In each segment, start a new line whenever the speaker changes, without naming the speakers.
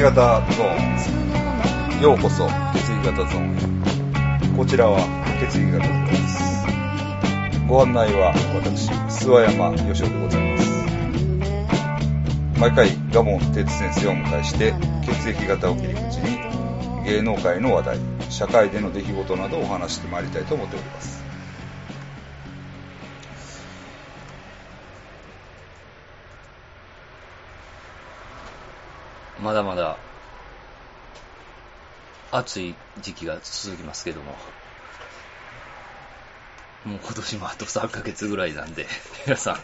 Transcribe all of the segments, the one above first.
型ゾーン。ようこそ、血液型ゾーンへ。こちらは血液型ゾーンです。ご案内は私、諏訪山義雄でございます。毎回、ガモン哲先生をお迎えして、血液型を切り口に、芸能界の話題、社会での出来事などをお話してまいりたいと思っております。
まだまだ暑い時期が続きますけども、もう今年もあと3ヶ月ぐらいなんで、皆さん、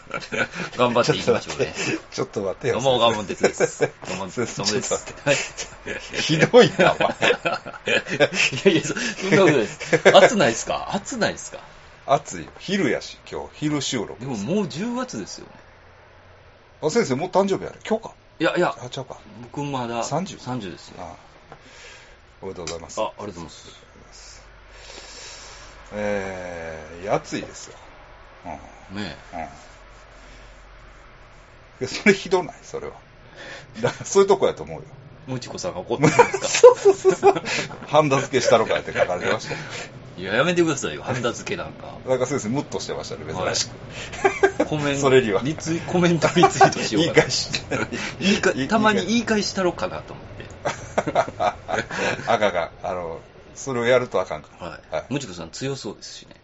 頑張っていきましょうね。
ちょっと待ってよ。
もう我慢鉄です。我慢鉄
ちょっと待って
はい。
ひどいな、お前。
いやいや、そそんなことです。暑ないですか？暑ないですか？
暑いよ。昼やし、今日、昼収録
でももう10月ですよね。
あ、先生、もう誕生日やる。今日か。
いやいや、
あ、ちゃうか。
僕まだ
30?
30ですよ。
あおめでとうございます。
あ、ありがとうございます。
えー、暑いですよ。うん。
ね
うん。いやそれひどない、それは。だからそういうとこやと思うよ。
え。もちこさんが怒ってるんですか？
そうそうそうそう。ハンダ付けしたのかって書かれてましたよ。
いや、やめてくださいよ、ハンダ付けなんか。
なんか先生、ムッとしてましたね、珍しく。
コメント、
それには
リツイコメントリツイートしようかな。
言い返し。
言いか
言い
たまに言い返したろかなと思って。
あかんあかん。あの、それをやるとあかんから。
はい。
はい
もちこさん強そうですしね。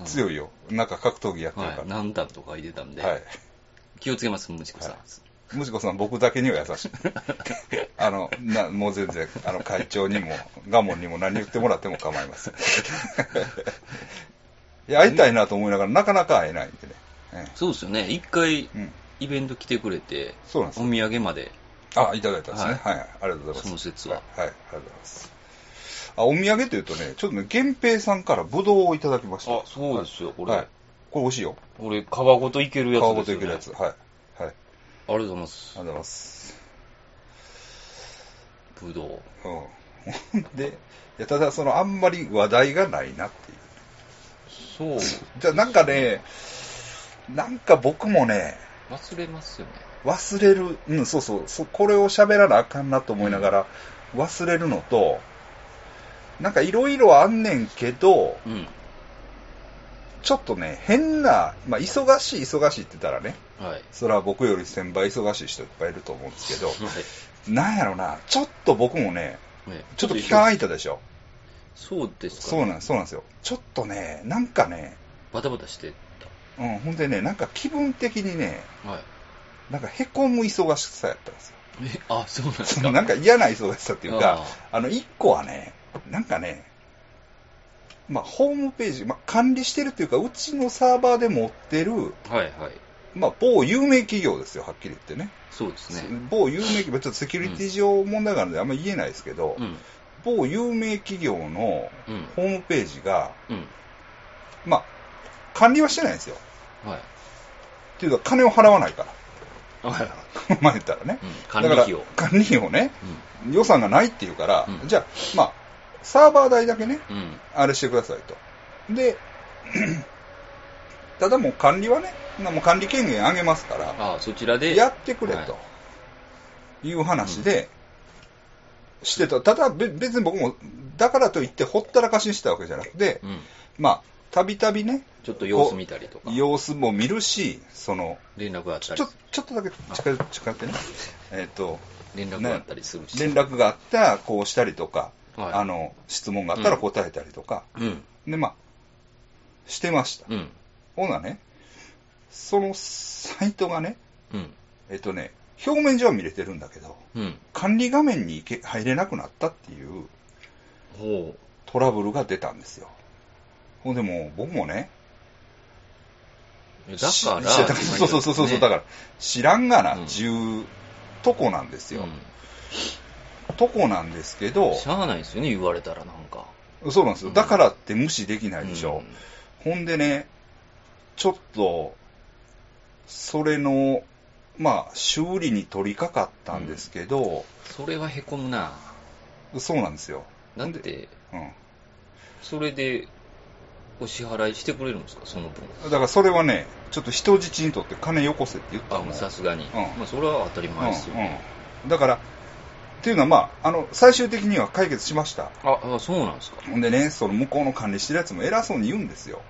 い。
強いよ。なんか格闘技やってるか
はい。何段とか入れたんで、
ら。はい。
気をつけます、もちこさん。
はいむしこさん、僕だけには優しい。あの、な、もう全然、あの、会長にも、ガモンにも何言ってもらっても構いません。いや、会いたいなと思いながら、なかなか会えないんでね。ええ
そうですよね。一回、
うん。
イベント来てくれて、
そうなんですよ
お土産まで、
あ、いただいたんですね。は、
はいい
ありがとうございます。
その説は
はい、はい、ありがとうございます。あ、お土産というとね、ちょっとね、源平さんからブドウをいただきました。
あそうですよこれ
はい。これ美味しいよ。
俺、皮ごといけるやつですよ、ね。
皮ごといけるやつ。はい。はい。あり
ありがとうございます
がとう。ございます。
ぶどう。
うん。で、いや、ただその、あんまり話題がないなっていう。
そう。
じゃあなんかね、なんか僕もね、
忘れますよね。
忘れる、うん、そうそう、そこれを喋らなあかんなと思いながら、忘れるのと、なんかいろいろあんねんけど、
うん。
ちょっとね、変な、まあ、忙しい忙しいって言ったらね、
はい。
それは僕より1000倍忙しい人いっぱいいると思うんですけど、
はい。
なんやろな、ちょっと僕もね、
ね
ちょっと期間空いたでしょ？
そうですか、
そうなんそうなんですよ。ちょっとね、なんかね、
バタバタして
うん、ほんでね、なんか気分的にね、
た。はい。
なんか凹む忙しさやったんですよ。
え、あ、そうなんです
そ
か？
の なんか嫌な忙しさっていうか、
あ
あの、一個はね、なんかね、まあ、ホームページ、まあ、管理してるっていうか、うちのサーバーで持ってる、
はいはい。
まあ、某有名企業ですよ、はっきり言ってね。
そうですね。
某有名企業、ちょっとセキュリティ上問題があるのであんまり言えないですけど、
うん。
某有名企業の
うん。
ホームページが、
うん。
まあ、管理はしてないんですよ。
はい。
っていうか、金を払わないから。
はい。
まあ言ったらね。
うん。管理費用。
だから管理費をね、
う
予算がないっていうから、
うん
じゃあ、まあ、サーバー代だけね、
ん。うん。
あれしてくださいと。で、ただもう管理はね、もう管理権限あげますから、
ああ、そちらで。
やってくれ
はい
という話で、してた。ただべ別に僕も、だからといってほったらかしにしたわけじゃなくて、
うん。
まあ、たびたびね、
ちょっと様子見たりとか。
様子も見るし、その、
連絡があったり
ちょ、ちょっとだけ近寄ってね、えっ、と、
連絡があったりするし。
連絡があったらこうしたりとか、
はい
あの、質問があったら答えたりとか、
うん。
で、まあ、してました。
うん。
ほなね、そのサイトがね、
うん。
えっとね、表面上は見れてるんだけど、
うん。
管理画面に行け入れなくなったっていう
ほ
トラブルが出たんですよ。ほんでもう僕もね、
う。だ
し
から、
しそうそうそうそう、だから、知らんがな、
うん
10とこなんですよ。
う
とこなんですけど
ん。、しゃあないですよね、言われたらなんか。
そうなんですよ。
うん
だからって無視できないでしょ。ほんでね、ちょっと、それの、まあ、修理に取り掛かったんですけど、
それはへこむな。
そうなんですよ。
だって、
うん。
それで、お支払いしてくれるんですか、その分。
だからそれはね、ちょっと人質にとって金よこせって言った
あ、
の。
さすがに。
ん
まあ、それは当たり前ですよ。
うんうんだから、っていうのは、まあ、あの、最終的には解決しました。
あ、あそうなんですか。
ほんでね、その向こうの管理してるやつも偉そうに言うんですよ。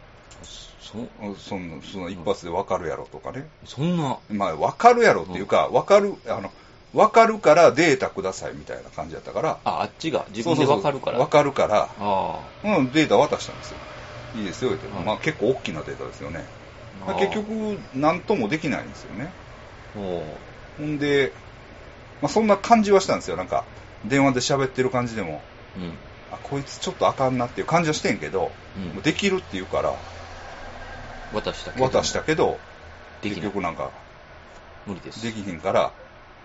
そ、
その、その一発でわかるやろとかね。
そんな、
まあ、わかるやろっていうか、わかる、あの、わかるからデータくださいみたいな感じだったから。
あ、あっちが自分でわかるから。
わかるから、
あ
うん、データ渡したんですよ。いいですよ、って。
はい
まあ結構大きなデータですよね。
あ。
結局、なんともできないんですよね。ほんで、まあそんな感じはしたんですよ。なんか、電話で喋ってる感じでも、
うん。
あ、こいつちょっとあかんなっていう感じはしてんけど、
うん
できるって言うから、
渡したけど。
渡したけど、結。局なんか、
無理です。
できひんから、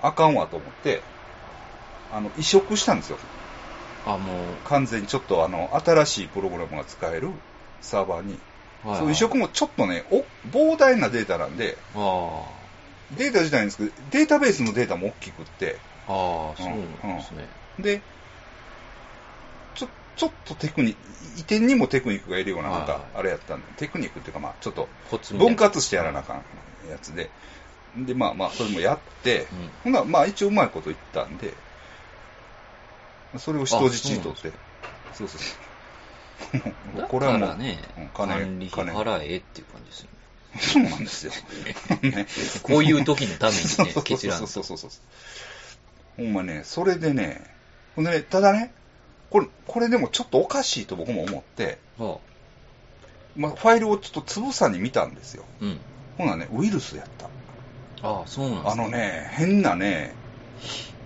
あかんわと思って、あの、移植したんですよ。
あ、も
完全にちょっとあの、新しいプログラムが使えるサーバーに。
う、はい、
そういう移植もちょっとね、お膨大なデータなんで、
あ
データ自体なんですけど、データベースのデータも大きくって、
あ、ああ、そうなんですね。
で、ちょ、ちょっとテクニック、移転にもテクニックがいるような、なんか
はい、
あれやったんで、テクニックっていうかまあ、ちょっと分割してやらなあかんやつで、で、まあまあ、それもやって、
うん
ほんならまあ一応うまいこと言ったんで、それを人質にとって、そうそうそう。
だ
これはもう、
ね、
金、金。
払えっていう感じですよね。
そうなんですよ。ね
こういう時のためにね決断
そうそうそうそう。ほんまね、それでね、ほんでね、ただね、これ、これでもちょっとおかしいと僕も思って、
は
まあ、ファイルをちょっとつぶさに見たんですよ。
あ、うん。
ほなね、ウイルスやった。
ああ、そうなんです
あのね、変なね、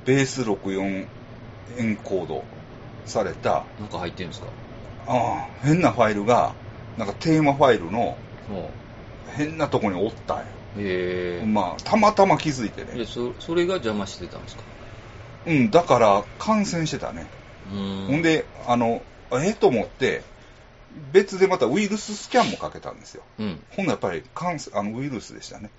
ベース64エンコードされた、
なんか入ってるんですか？
ああ変なファイルが、なんかテーマファイルの
は
変なとこにおったんよ。
あ、へえ。
まあ、たまたま気づいてね。
でそそれが邪魔してたんですか？
うん、だから感染してたね。
う。
ほんで、あの、ええと思って、別でまたウイルススキャンもかけたんですよ。
うん。
ほんならやっぱり感染あのウイルスでしたね。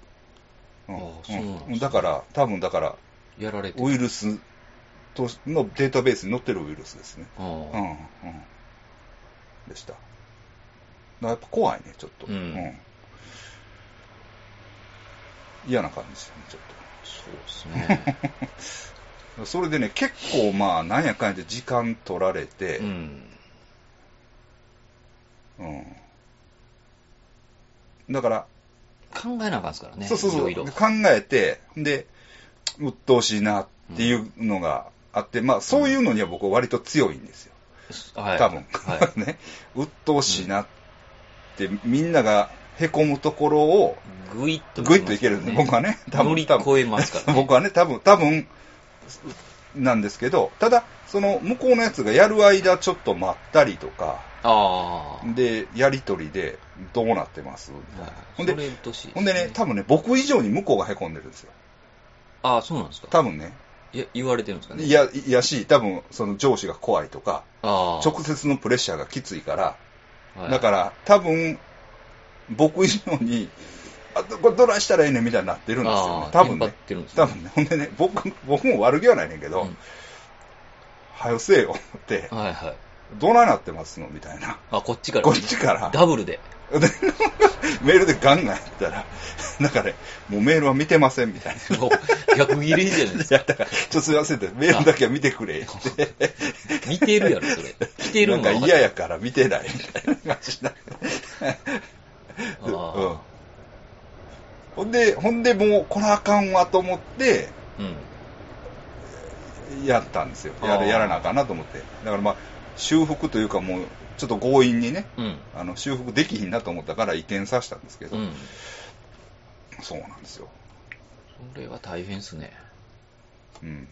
うん
ああそうなんですね
うんだから、多分だから、
やられて
ウイルスとのデータベースに載ってるウイルスですね。
あ
うん、う
あ
ん。でした。だからやっぱ怖いね、ちょっと。
うん
嫌な感じですよね、ちょっ
そうですね。
と。それでね、結構まあ、なんやかんやで時間取られて、
うん。
うんだから、
考えなあかんですからね。
そうそうそう。
いろいろ。
考えて、で、鬱陶しいなっていうのがあって、まあ、そういうのには僕は割と強いんですよ。
はい。
多分。
は
ね。鬱陶しいなって、みんなが凹むところを、
い。ぐいっと、
ぐいっといけるんで、僕はね、多分、
乗り越えますからね。
僕はね、多分、多分、なんですけど、ただ、その、向こうのやつがやる間ちょっと待ったりとか、
ああ。
で、やりとりで、どうなってます？
はい
ほんでほんでね、多分ね、僕以上に向こうが凹んでるんですよ。
ああ、そうなんですか。
多分ね。
いや、言われてるんですかね。
いや、いやし、多分、その上司が怖いとか。直接のプレッシャーがきついから、
はい
だから、多分、僕以上に、あ、これどないしたらええねんみたいになってるんですよね多分ね多分ね。ほんでね、僕、僕も悪気はないねんけど、
うん
はよせえよって、
はいはい。
どないなってますの？みたいな。
あ、こっちから。
こっちから。
ダブルで。
で メールでガンガンやったら、なんかね、もうメールは見てませんみたいな。
もう逆切れじゃないですか。
いや、だから、ちょっとすいませんって、メールだけは見てくれって。
見てるやろ、それ。来てる
なんんか嫌やから見てないみたいな感じにな
あ
うん
あ。
ほんで、ほんでもう、これあかんわと思って、
うん。
やったんですよ。ややらなあかんなと思って。だからまあ、修復というかもう、ちょっと強引にね、
うん。
あの、修復できひんなと思ったから移転させたんですけど、
うん。
そうなんですよ。
それは大変っすね。
うん。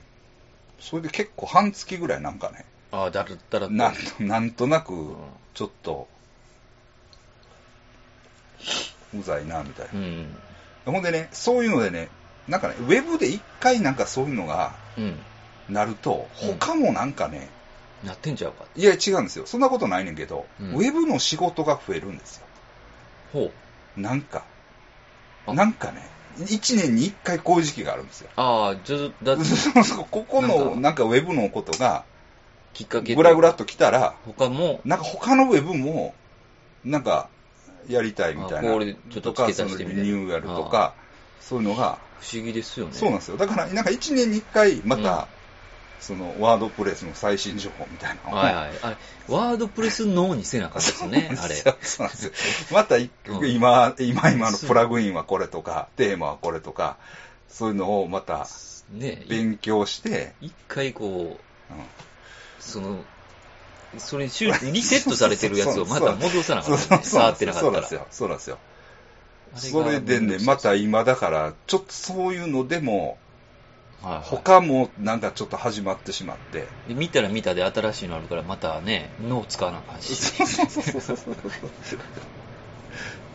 それで結構半月ぐらいなんかね、
ああ、だらだらと
なんとなんとなく
ん、
ちょっと、うざいな、みたいな
う。ん。
ほんでね、そういうのでね、なんかね、ウェブで一回なんかそういうのが
うん。
なると、
うん
他もなんかね、
なってんちゃうか？
いや違うんですよ。そんなことないねんけど、
うん
ウェブの仕事が増えるんですよ。
ほう。
なんか。
あ
なんかね、一年に一回こういう時期があるんですよ。
ああ、ずだ
ここの
なんか
なんかウェブのことが、
きっかけ
ぐらぐらっと来たら、
他も、
なんか他のウェブも、なんか、やりたいみたいな。
と
とか、そのリニューアルとか、そういうのが、
不思議ですよね。
そうなんですよ。だから、なんか一年に一回、また、そのワードプレスの最新情報みたいなのを
はいはい。あれ、ワードプレス脳にせなあかった ですよね、あれ。
そうなんですよ。また今、今今のプラグインはこれとか、テーマはこれとか、そういうのをまた
ね、い
勉強して、
一回こう、
うん
その、それに修リセットされてるやつをまた戻さなかったね。触ってなかったら。
そうなんですよ。そうなんですよ。それでね、また今だから、ちょっとそういうのでも、
はいはい
他もなんかちょっと始まってしまって。
で見たら見たで新しいのあるから、またね、脳使わなあかんし。
そうそうそうそうそう。だか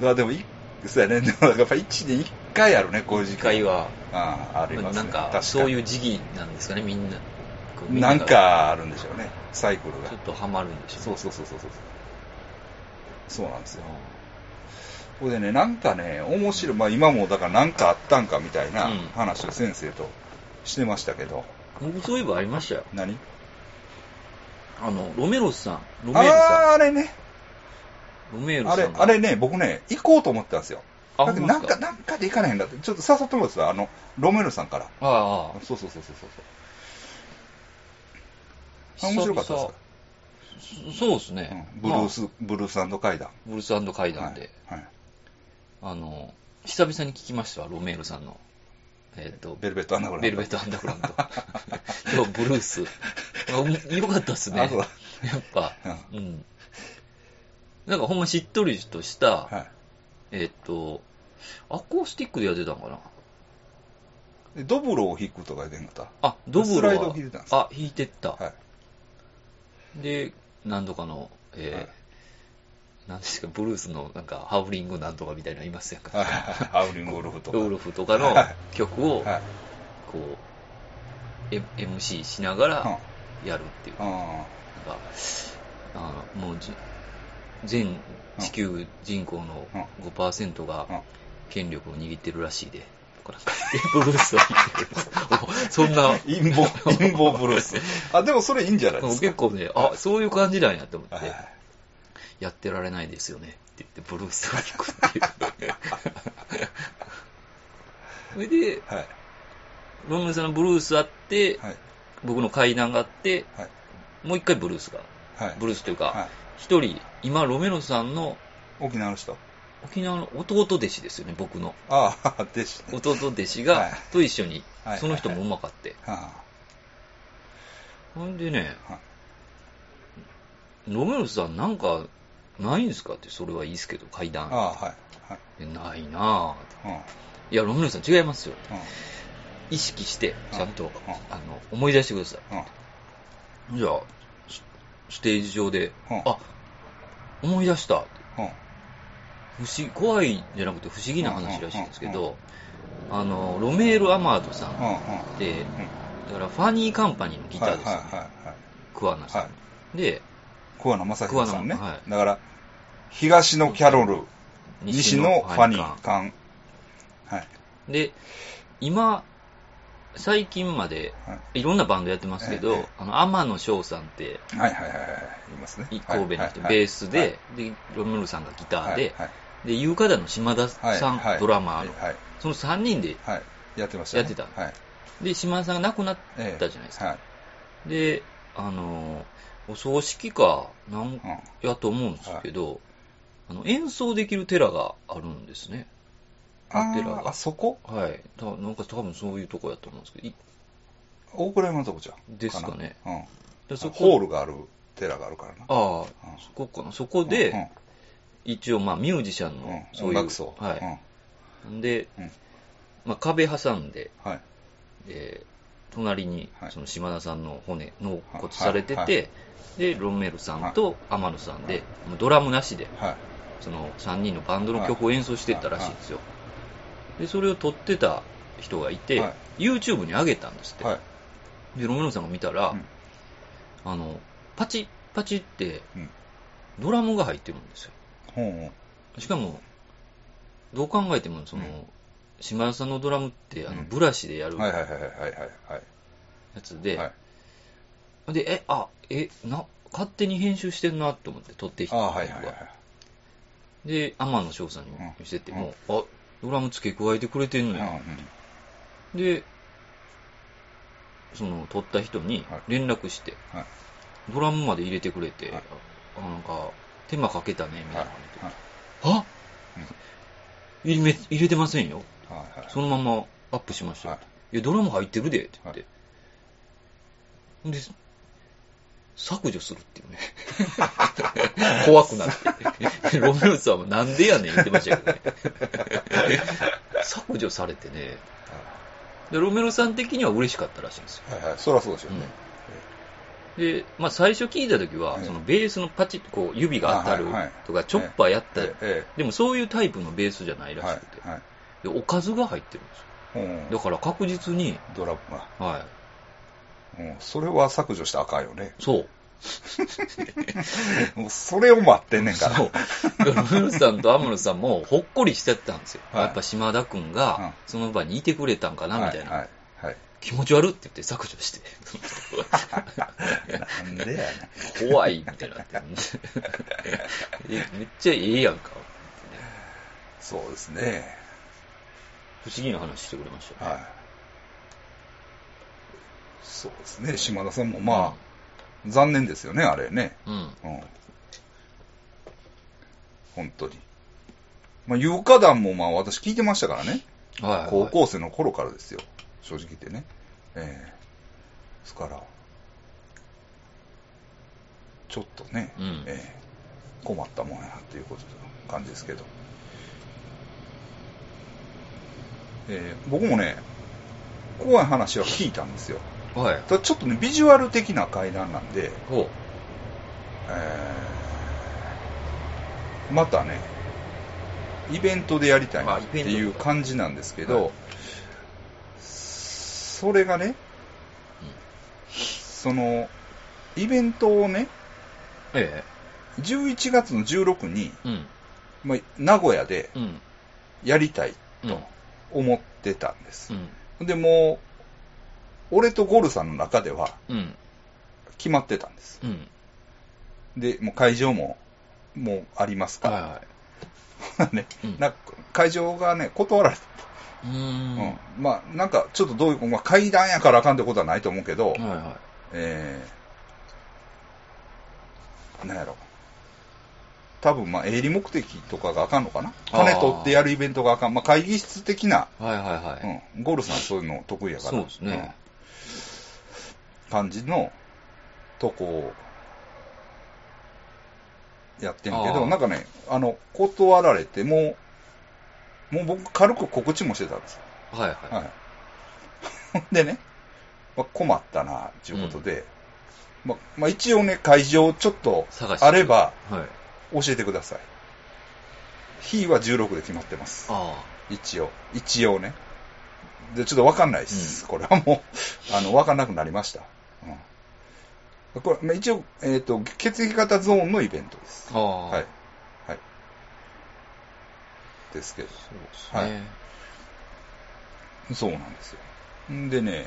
らでもい、そうやね。でもやっぱ一年一回あるね、こういう時期。
一回は、
ああ、ありますね。
なんかそういう時期なんですかね、みんな。こうみんな
んかあるんでしょうね、サイクルが
ちょっ。とハマるんでしょ
そうそうそうそうそう。そうなんですよ。これでね、なんかね、面白い、まあ今もだからなんかあったんかみたいな
うん
話を先生としてましたけど、
僕そういえばありましたよ。
何？
あの、ロメロスさん。ロメールさ
あーあれね、
ん。ロメールさ
あれ。あれね、僕ね、行こうと思ってたんですよ。
あ
だけどなんか、なんかで行かないんだって、ちょっと誘ってもらってた、あの、ロメルさんから。
ああ、
そうそうそうそうそう。あ面白かったですか？
そそうですね。
うんブルース、ブルース階段。
ブルース階段で、
はい。はい
あの、久々に聞きましたわ、ロメールさんの。えっ、と、
ベルベットアンダーグラウンド。
ベルベットアンダーグラウンド。今日、ブルース。あよかったっすね。やっぱ、うん。なんかほんましっとりとした、
はい。
えっ、と、アコースティックでやってたんかな？
でドブロを弾くとか言ってんかった？
あ、ドブロ
スライド
は
弾いてたんですか？
あ、弾いてった。
はい。
で、何度かの、えー
はい
なんですか、ブルースのなんか、ハウリングなんとかみたいなのいますやんか。
は いハウリングウルフとか。
ウルフとかの
はい
曲を、
はい。
こう、M- MC しなが
うん
らやるっていう。
あ
なんか、あのもうじ、全地球人口の5%が
うん
権力を握ってるらしいで、とかなんか、ブルースを弾いてる。おそんな、
あ。陰謀、陰謀ブルース。あ、でもそれいいんじゃないですか？
結構ね、あ、そういう感じなんやと思って、
はい。
やってられないですよねって言って、ブルースを弾くっていう。それで、
はい。
ロングさんのブルースあって、
はい。
僕の階段があって、
はい。
もう一回ブルースが、
はい。
ブルースというか、
はい。
一人、今、ロメロさんの
沖縄の人
沖縄の弟弟子ですよね、僕の。
ああ、でしたね。
弟弟子が、
はい
と一緒に
は、い
その人もうまかって。
は
ほんでね、
あはい
ロメロさんなんか、ないんですかって、それはいいですけど、階段。
ああ、はい。はい。
でないなぁ。
うん。うん。
いや、ロメロさん違いますよ。意識して、ちゃんと、
うん
あの、思い出してくださ
うん。
い。じゃあ、スステージ上で、
うん
あ、思い出した。不思議、怖いんじゃなくて不思議な話らしいんですけ
うん
ど、あの、ロメール・アマードさん
うん。うん。
で、
うん。
だからファニーカンパニーのギターですよ、
はいはいはいはい。
桑名さん。
は
で、
桑名正宏さんね。
はい
だから、東のキャロル、西のファニー、カン。はい。
で、今、最近まで
はい
いろんなバンドやってますけど、
ええ
あの、天野翔さんって、
はいはいはいはい。いますね。
神戸の人、
はいはい
ベースで、で、ロムルさんがギターで、
はい
で、ユーカダの島田
はい
さん、ドラマーの、
はい。
その3人で、
はい。やってましたね。
やってた
はい。
で、島田さんが亡くなっ
ええ
たじゃないですか。
はい。
で、あの、お葬式か、なん
うん。
やと思うんですけど、あの演奏できる寺があるんですね。
あ
寺が
ーあ、そこ？
はい。たなんか多分そういうとこやと思うんですけど、い
大倉山のとこじゃん。
ですかね
なうん。
でそこ
ホールがある寺があるからな。
ああ、
うん
そこかな。そこで、
うん
一応まあミュージシャン
うん
の、そういう、
音楽層。
はい。んで、
うん
まあ壁挟んで、
うん。はい。
えー隣に
はい
その島田さんの骨、納骨されてて、で、ロンメルさんと天野さんで、もうドラムなしで、
はい。
その3人のバンドの曲を演奏してったらしいんですよ。で、それを撮ってた人がいて、
はい
YouTube に上げたんですって。
はい。
で、ロメロさんが見たら、
うん
あの、パチッパチって
うん、
ドラムが入ってるんですよ。しかも、どう考えても、その、
うん
島田さんのドラムって、あの、
うん
ブラシでやるや
はいはいはいはいはいはい。
つで、
はい。
で、え、あ、え、な、勝手に編集してんなって思って撮ってきたのが
はいはいはい。
で、天野翔さんに見せて
うん
も、あ、ドラム付け加えてくれてんの
うん
や。で、その、撮った人に
はい
連絡して、
はい。
ドラムまで入れてくれて、
はい
あなんか、手間かけたね、みた
はいい
な
は
入れめ入れてませんよ。
はいはい
そのままアップしました
い
いや、ドラム入ってるで、って言って。で、削除するっていうね。怖くなって。ロメロさんはなんでやねん言ってましたけどね。削除されてね。で、ロメロさん的には嬉しかったらしいんですよ。
はいはい。そりゃそうでしょうね。
で、まあ最初聞いた時は、
はい
そのベースのパチッとこう指が当たるとか、チョッパーやった
ええ
でもそういうタイプのベースじゃない
ええ
らしくて。で、おかずが入ってるんですよ。
うん
だから確実に、
ドラムが。
はい。
うん。それは削除したらあかんよね。
そう。
もうそれを待ってんねんから。
そう。ロメロさんとアムロさんもほっこりしちゃったんですよ。
はい
やっぱ島田くん
うん
がその場にいてくれたんかな、みたいな。気持ち悪って言って削除して。
なんでやねん。
怖いみたいになって。えめっちゃええやんか。
そうですね。
不思議な話してくれましたね。
はい。そうですね。島田さんもまあ、残念ですよね、あれね。
うん。
うん。本当に。まあ、有価団もまあ私聞いてましたからね。
はい、はい。
高校生の頃からですよ。正直言ってね。ええですから、ちょっとね、
うん
ええ困ったもんやなっていうこと感じですけど。ええ僕もね、怖い話は聞いたんですよ。
はい。
ただちょっとね、ビジュアル的な階段なんで、
ほう。
えーまたね、イベントでやりたいなっていう感じなんですけど、
はい
それがね、その、イベントをね、
え
11月の16に、
え。うん。
まあ、名古屋で
うん。
やりたい
うん
と思ってたんです
う。ん。
でもう、俺とゴルさんの中では
うん。
決まってたんです。
うん。
で、もう会場も、もうありますか
はいは
ら。ね、
うん
なんか会場がね、断られた。
い。うーん。
うん。まあ、なんか、ちょっとどういう、まあ、階段やからあかんってことはないと思うけど、
はいは
えー、なんやろ。多分、まあ、営利目的とかがあかんのかな？金取ってやるイベントがあかん。まあ、会議室的な、
い。はいはいはい。
うん。ゴールさんそういうの得意やから。
そうですね
うん感じのとこをやってんけど、なんかね、あの、断られて、もう、もう僕軽く告知もしてたんですよ。
はいはい。
はい。でね、まあ、困ったな、ということで、まあ、まあ、一応ね、会場ちょっとあれば
はい。
教えてください。日は16で決まってます。
あ
一応。一応ね。で、ちょっとわかんないです。これはもう、あの、わかんなくなりました。うん。これ、まあ一応、えっ、と、血液型ゾーンのイベントです。はい。ですけど。
そうです
はい
ね。
そうなんですよ。んでね、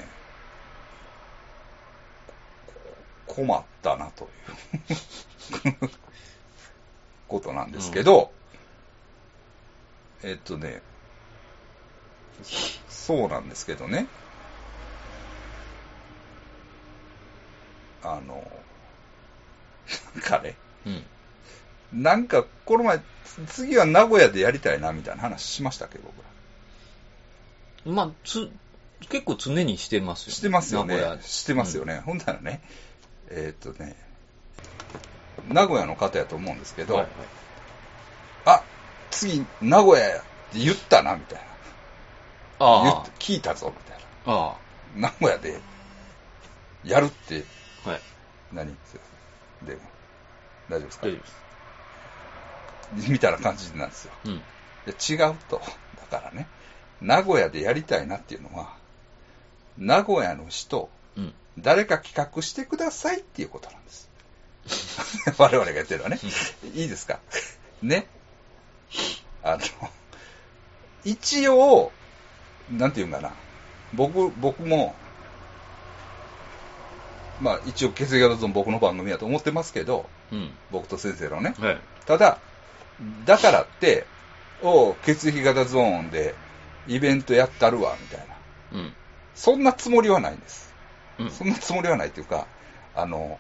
こ困ったなということなんですけど、えっとね、そうなんですけどね、あの、なんかね、
うん。
なんかこの前、次は名古屋でやりたいなみたいな話しましたっけ、僕ら。
まあ、つ、結構常にしてますよね。
してますよね
名古。屋
してますよね。ほんならね、えーっとね、名古屋の方やと思うんですけど、
はいはい
あ、次、名古屋やって言ったな、みたいな。言
あ
っ聞いたぞ、みたい
あ。あ
な。名古屋で、やるって、
あ。はい。
何？で、大丈夫ですか？
大丈夫です。
みたいな感じなんですよ。
うん。
で違うと。だからね、名古屋でやりたいなっていうのは、名古屋の人、
うん。
誰か企画してくださいっていうことなんです。我々が言ってるのはね。いいですか？ね。あの、一応、なんていうんかな。僕、僕も、まあ一応血液型ゾーン僕の番組だと思ってますけど、
うん。
僕と先生のね。
はい。
ただ、だからって、おう血液型ゾーンでイベントやったるわ、みたいな。
うん。
そんなつもりはないんです。
うん
そんなつもりはないっていうか、あの、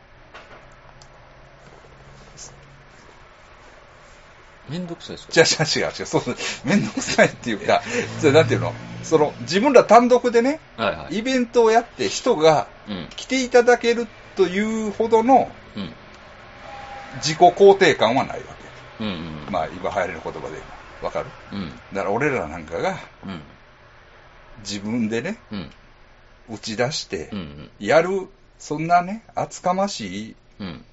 めんどくさいですか？
違う違う違うそう、めんどくさいっていうか、それなんていうの、その、自分ら単独でね、
はいはい。
イベントをやって人が
うん。
来ていただけるというほどの
うん。
自己肯定感はないわ
うんうん
け。。まあ、今流行りの言葉でわかる？
うん。
だから俺らなんかが
うん。
自分でね、
うん。
打ち出して。やる、そんなね、厚かましい
うん。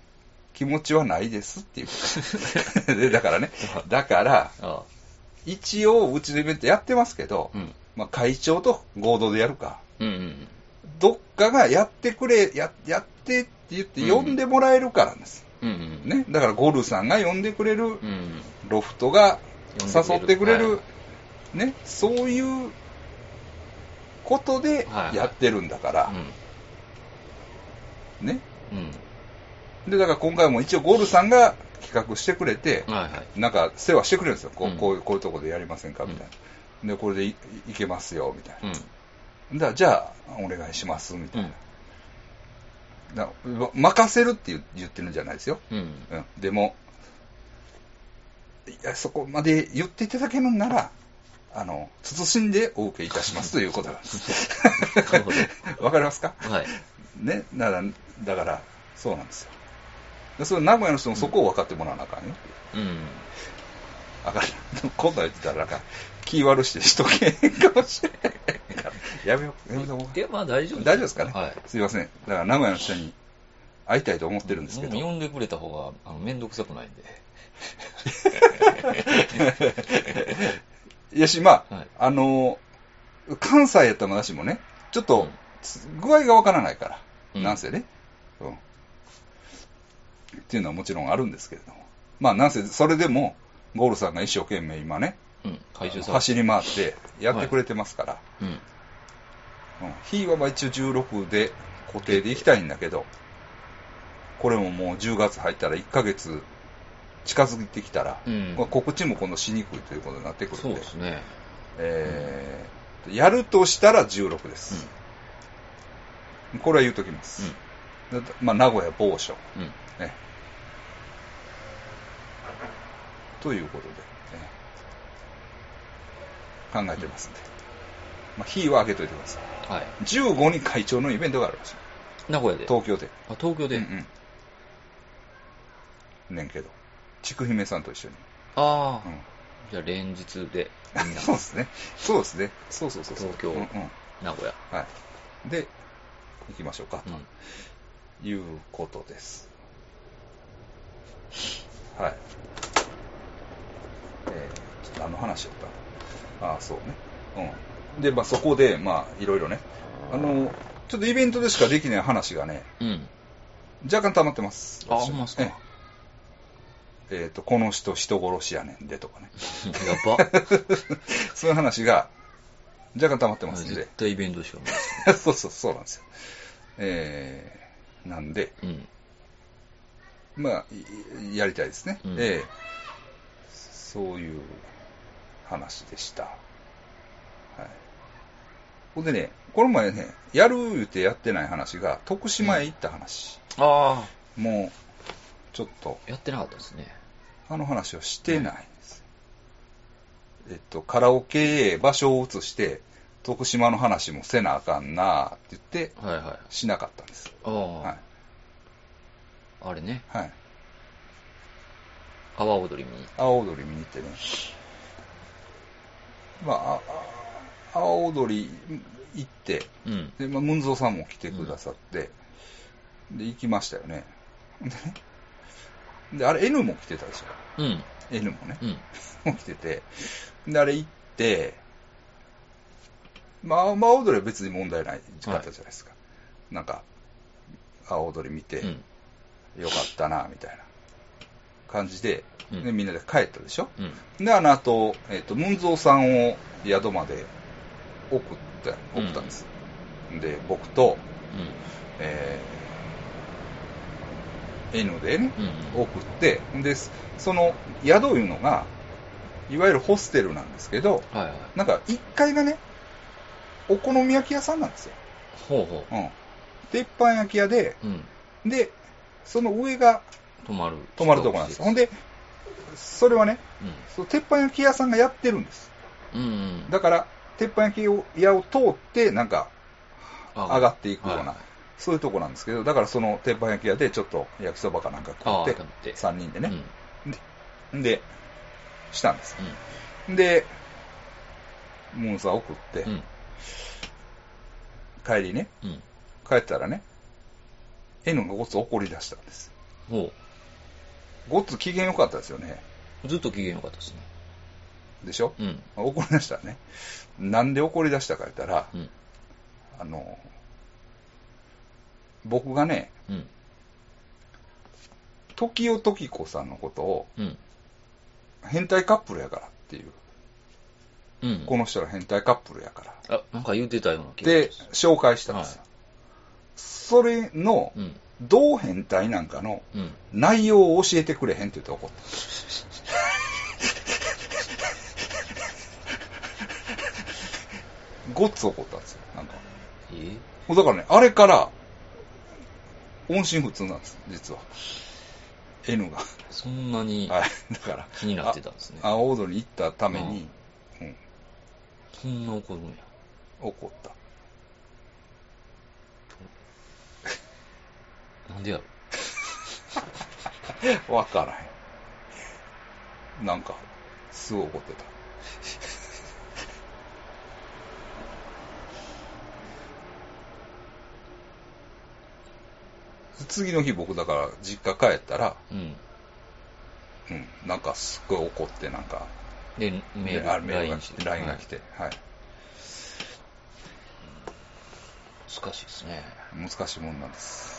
気持ちはないですっていう。でだからね、だから。一応うちのイベントやってますけど、
うん。
まあ、会長と合同でやるか、
うんうん。
どっかがやってくれ、ややってって言って呼んでもらえるからなんです。
うんうん。
ね。だからゴルさんが呼んでくれる、
うん。
ロフトが誘ってくれる、
はい
ね、そういうことで
はい
やってるんだから、ね。
うん。
で、だから今回も一応ゴルさんが企画してくれて、
うん。はいはい。
なんか世話してくれるんですよ。こう,、
うん
こういうこういうとこでやりませんかみたいな。で、これでいいけますよ、みたいな。
うん。
だじゃあ、お願いします、みたいな。だ任せるって言言ってるんじゃないですよ。
うん。
うん、でも、いや、そこまで言っていただけるんなら、あの、慎んでお受けいたしますという ことなんです。わかりますか？
はい。
ね、だから、だから、そうなんですよ。でそれ名古屋の人もそこを分かってもらわなあかんよ。
うん。
あかん。今度言ってたらなんか、気悪してしとけへんかもしれへんから。やめよう。やめとこう。
で、まあ大丈夫
大丈夫ですかね、
はい。
すいません。だから名古屋の人に会いたいと思ってるんですけど。
呼んでくれた方が、あの、めんどくさくないんで。
いやし、まあ、
はい
あのー関西やったらまだしもね、ちょっと、具合がわからないから、
うん
なんせね、うん。っていうのはもちろんあるんですけれども。まあ、なんせ、それでも、ゴールさんが一生懸命今ね、走り回ってやってくれてますから、
うん。
うん。日はまあ一応16で固定で行きたいんだけど、これももう10月入ったら1ヶ月近づいてきたら、
うん
まあ告知も今度しにくいということになってくる
そ
んで、
うですね。
えーやるとしたら16です。これは言うときます。だまあ、名古屋某所。ね。ということで、ね考えてますんで。まあ、日は開けといてください。
はい。
15に会長のイベントがあるんですよ。
名古屋で。
東京で。
あ、東京で？
うんうん。ねんけど。筑姫さんと一緒に。
ああ、
うん。
じゃあ連日で、
そうですね。そうですね。そうそうそうそう。
東京
うんうん。
名古屋。
はい。で、行きましょうか。
うん。
ということです。はい。えー、ちょっと何の話やった？ああ、そうね。うん。で、まあそこで、まあいろいろね。あの、ちょっとイベントでしかできない話がね、
うん。
若干溜まってます。
あ、
私
ほんまっすか？
えええーと、この人人殺しやねんでとかね。
やば。
そういう話が若干溜まってますんで
絶。対イベントしかない。
そうそう、そうなんですよ。えー、なんで、
うん。
まあ、いやりたいですね。
うん
ええそういう話でした。はい。ほんでね、この前ね、やる言うてやってない話が、徳島へ行った話。
あ
もう、ちょっと、
あ、やってなかったですね。
あの話をしてないんです。えっと、カラオケへ場所を移して、徳島の話もせなあかんなって言って、
はいはい。
しなかったんです。
ああ、
はい。
あれね、
はい。
阿波踊り見に。
阿波踊り見に行ってね。まあ、あ波踊り行って、
うん。
で、まあ、ムンゾーさんも来てくださって、で、行きましたよね。であれ N も来てたでしょ。
うん。
N もね。
うん。
も 来てて、で、あれ行って、まあ、阿波踊りは別に問題ないかったじゃないですか。なんか、阿波踊り見て、
うん。
よかったな、みたいな感じで、
うん
でみんなで帰ったでしょ？
うん。
で、あの後、えっ、と、ムンゾーさんを宿まで送って、送ったんです。で、僕と、えー N でね、
うん。うん。
送って、で、その宿いうのが、いわゆるホステルなんですけど、
はいはい。
なんか1階がね、お好み焼き屋さんなんですよ。
ほうほう。
うん。鉄板焼き屋で、
うん。
で、その上が
泊まる。
泊まるとこなんです。ほんで、それはね、その鉄板焼き屋さんがやってるんです。
うん。うん。
だから、鉄板焼き屋を通って、なんか、上がっていくような、
はい
そういうとこなんですけど、だからその鉄板焼き屋でちょっと焼きそばかなんか食っ、
てて。
3人で
うん。
ね、で、したんです。
う
で、モンスター送って、
ん。うん。
帰りね、
うん。
帰ったらね、N がごっつ怒り出したんです。
ほ
ごっつ機嫌良かったですよね。
う。ずっと機嫌良かったですね。
でしょ、
うん。
怒り出したらね。なんで怒り出したか言ったら、
うん。
あの、僕がね、
うん。
時代時子さんのことを
うん。
変態カップルやからっていう、
うん。
この人ら変態カップルやから。
あ、なんか言ってたような気が
で、
す
紹介したんですよ。それの
る。、うん。
どう変態なんかの
うん。
内容を教えてくれへんって言って怒った。ごっつ怒ったんですよ。なんか。
え？
だからね、あれから、音信不通なんです、実は。N が。
そんなに
はい。だから、
気になってたんですね。
あ青鳥に行ったために、うん、
そんな怒るんや。
怒った。
なんでやろ？
わからへん。なんか、すごい怒ってた。次の日僕だから実家帰ったら、
うん。
うん、なんかすっごい怒ってなんか、
で、メール、
あメールが来て、LINE が来て、はい。
難しいですね。
難しいもんなんです。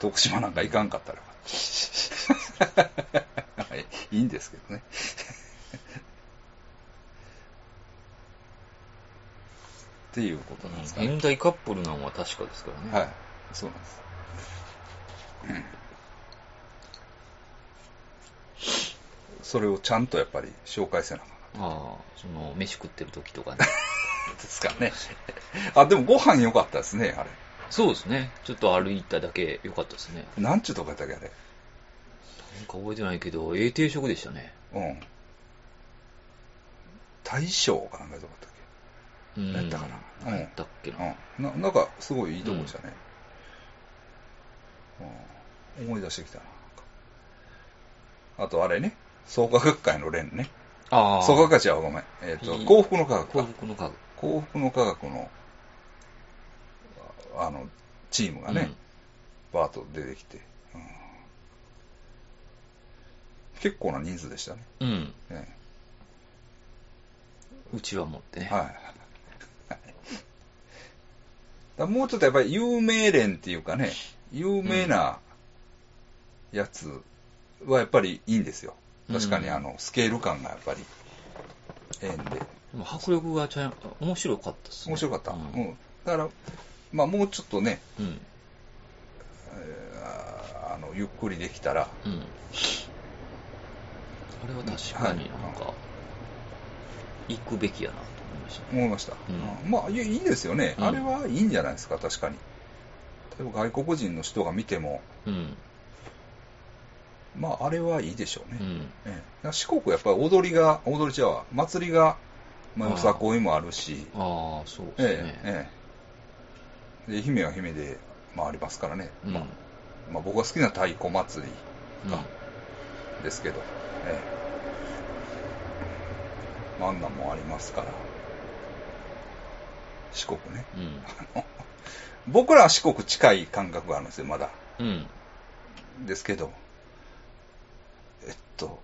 徳島なんか行かんかったら い、いいんですけどね。っていうことなんですかね。
現代カップルなんは確かですからね。
はい、そうなんです。それをちゃんとやっぱり紹介せなあかん
ああ、その、飯食ってる時とかね。
ですかね。あ、でもご飯良かったですね、あれ。
そうですね。ちょっと歩いただけ良かったですね。
なんちゅうとこやったっけ、あれ？
なんか覚えてないけど、ええ定食でしたね。
うん。大将かなんかどこだっ
うん。
やったかな？うん
やったっけな。
けうん。ななんか、すごいいいとこでしたね。うん。思い出してきたな。あと、あれね。創価学会の連ね。
ああ。
創価学会じゃごめん。えっ、と、
いい
幸福の科学
幸
か。
福の家具。
幸福の科学の、ああの、チームがね、バーッと出てきて、うん結構な人数でしたね。
うん。うん。
ね
うちは持ってね。
はい。もうちょっとやっぱり有名連っていうかね、有名なやつはやっぱりいいんですよ。確かに
うん
あの、スケール感がやっぱり、ええんで。
でも迫力がちゃん、面白かったっすね。
面白かった。
う
うんん。だから、まあもうちょっとね、
うん。
えーあの、ゆっくりできたら、
うん。あれは確かになんか、行くべきやなと思いましたね。
思いました。
うん
うんまあいいですよね、
うん
あれはいいんじゃないですか、確かに。例えば外国人の人が見ても、
うん。
まああれはいいでしょうね。
うん。
ええ四国やっぱり踊りが、踊りちゃ祭りが、まあ、よさこいもあるし、
ああ、そう
え
ですね。
えええで、愛媛は愛媛で、まあありますからね。
うん。
まあまあ僕が好きな太鼓祭り
うん
かですけど、ええまああんなんもありますから。四国ね。
うん。
僕らは四国近い感覚があるんですよ、まだ。
うん。
ですけど、えっと、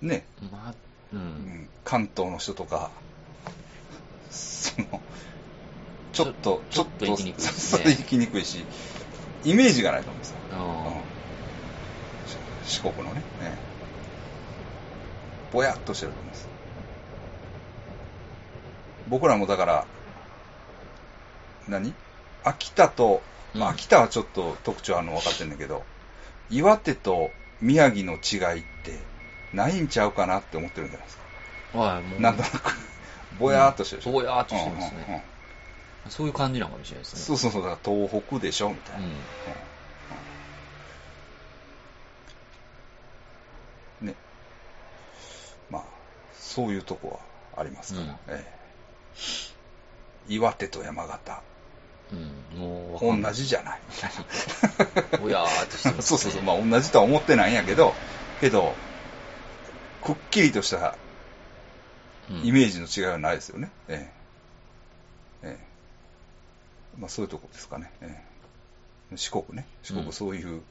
ね、
まあ、う。
うんん関東の人とか、その、ちょっと、
ちょっと行きにくいね
そう行きにくいし、イメージがないと思うんですよ。
あ
うんし四国のね、ええぼやっとしてると思うんです。僕らもだから、何？秋田と、まあ、
うん
秋田はちょっと特徴あるの分かってんだけど、岩手と宮城の違いってないんちゃうかなって思ってるんじゃないですか。
あ。はい、もう。
なんとなく。ぼやーっとしてるでしょ。
ぼやーっとしてますね
うんうんうん
そういう感じなのかもしれないですね。
そうそうそう、だから東北でしょみたいな。
うん。
うんね。まあ、そういうとこはありますから。
うん
ええ岩手と山形、
うん。もう
同じじゃない。
ぼやーっとしてます、ね。
そうそうそう、まあ同じとは思ってないんやけど、けど、くっきりとした
うん
イメージの違いはないですよね。ええええまあそういうとこですかね。ええ四国ね。四
うん
国そういう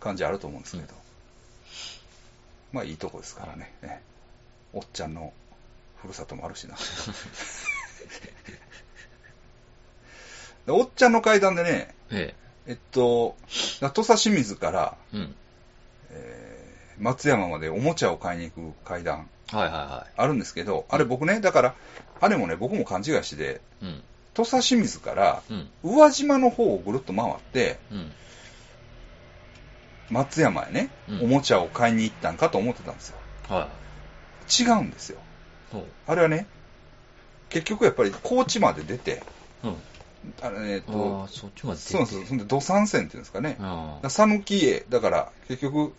感じあると思うんですけど。
うん
まあいいとこですからね。ええおっちゃんのふるさともあるしな。でおっちゃんの階段でね、
え
えっと、土佐清水から、
え。うん。
えー松山までおもちゃを買いに行く階段
はいはいは
あるんですけど、あれ僕ね、だから、あれもね、僕も勘違いしてて、
い。うん。
土佐清水から
うん。
宇和島の方をぐるっと回って、
うん。
松山へね、
うん
おもちゃを買いに行ったんかと思ってたんですよ。
は
違うんですよ。あれはね、結局やっぱり高知まで出て、
うん。
あえっ
あ
と
あ、、そっちまで出て
そうなんですよ。そんで、土山線っていうんですかね。讃岐へ、だから結局、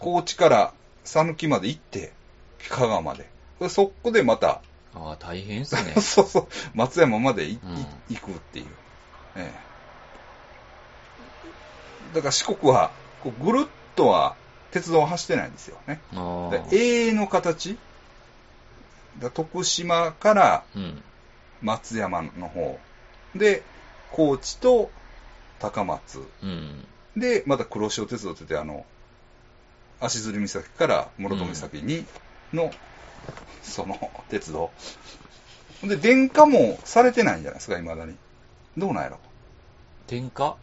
高知から讃岐まで行って、香川まで。でそこでまた、
ああ、大変っすね。
そうそう、松山までい、い
うん
行くっていう。ええ。だから四国は、こうぐるっとは鉄道は走ってないんですよね。
ああ。
だから永遠の形だ徳島から
うん。
松山の方。で、高知と高松。
うん。
で、また黒潮鉄道って言って、あの、足摺岬から室戸岬にの、その鉄道。で、電化もされてないんじゃないですか、未だに。どうなんやろ。
点火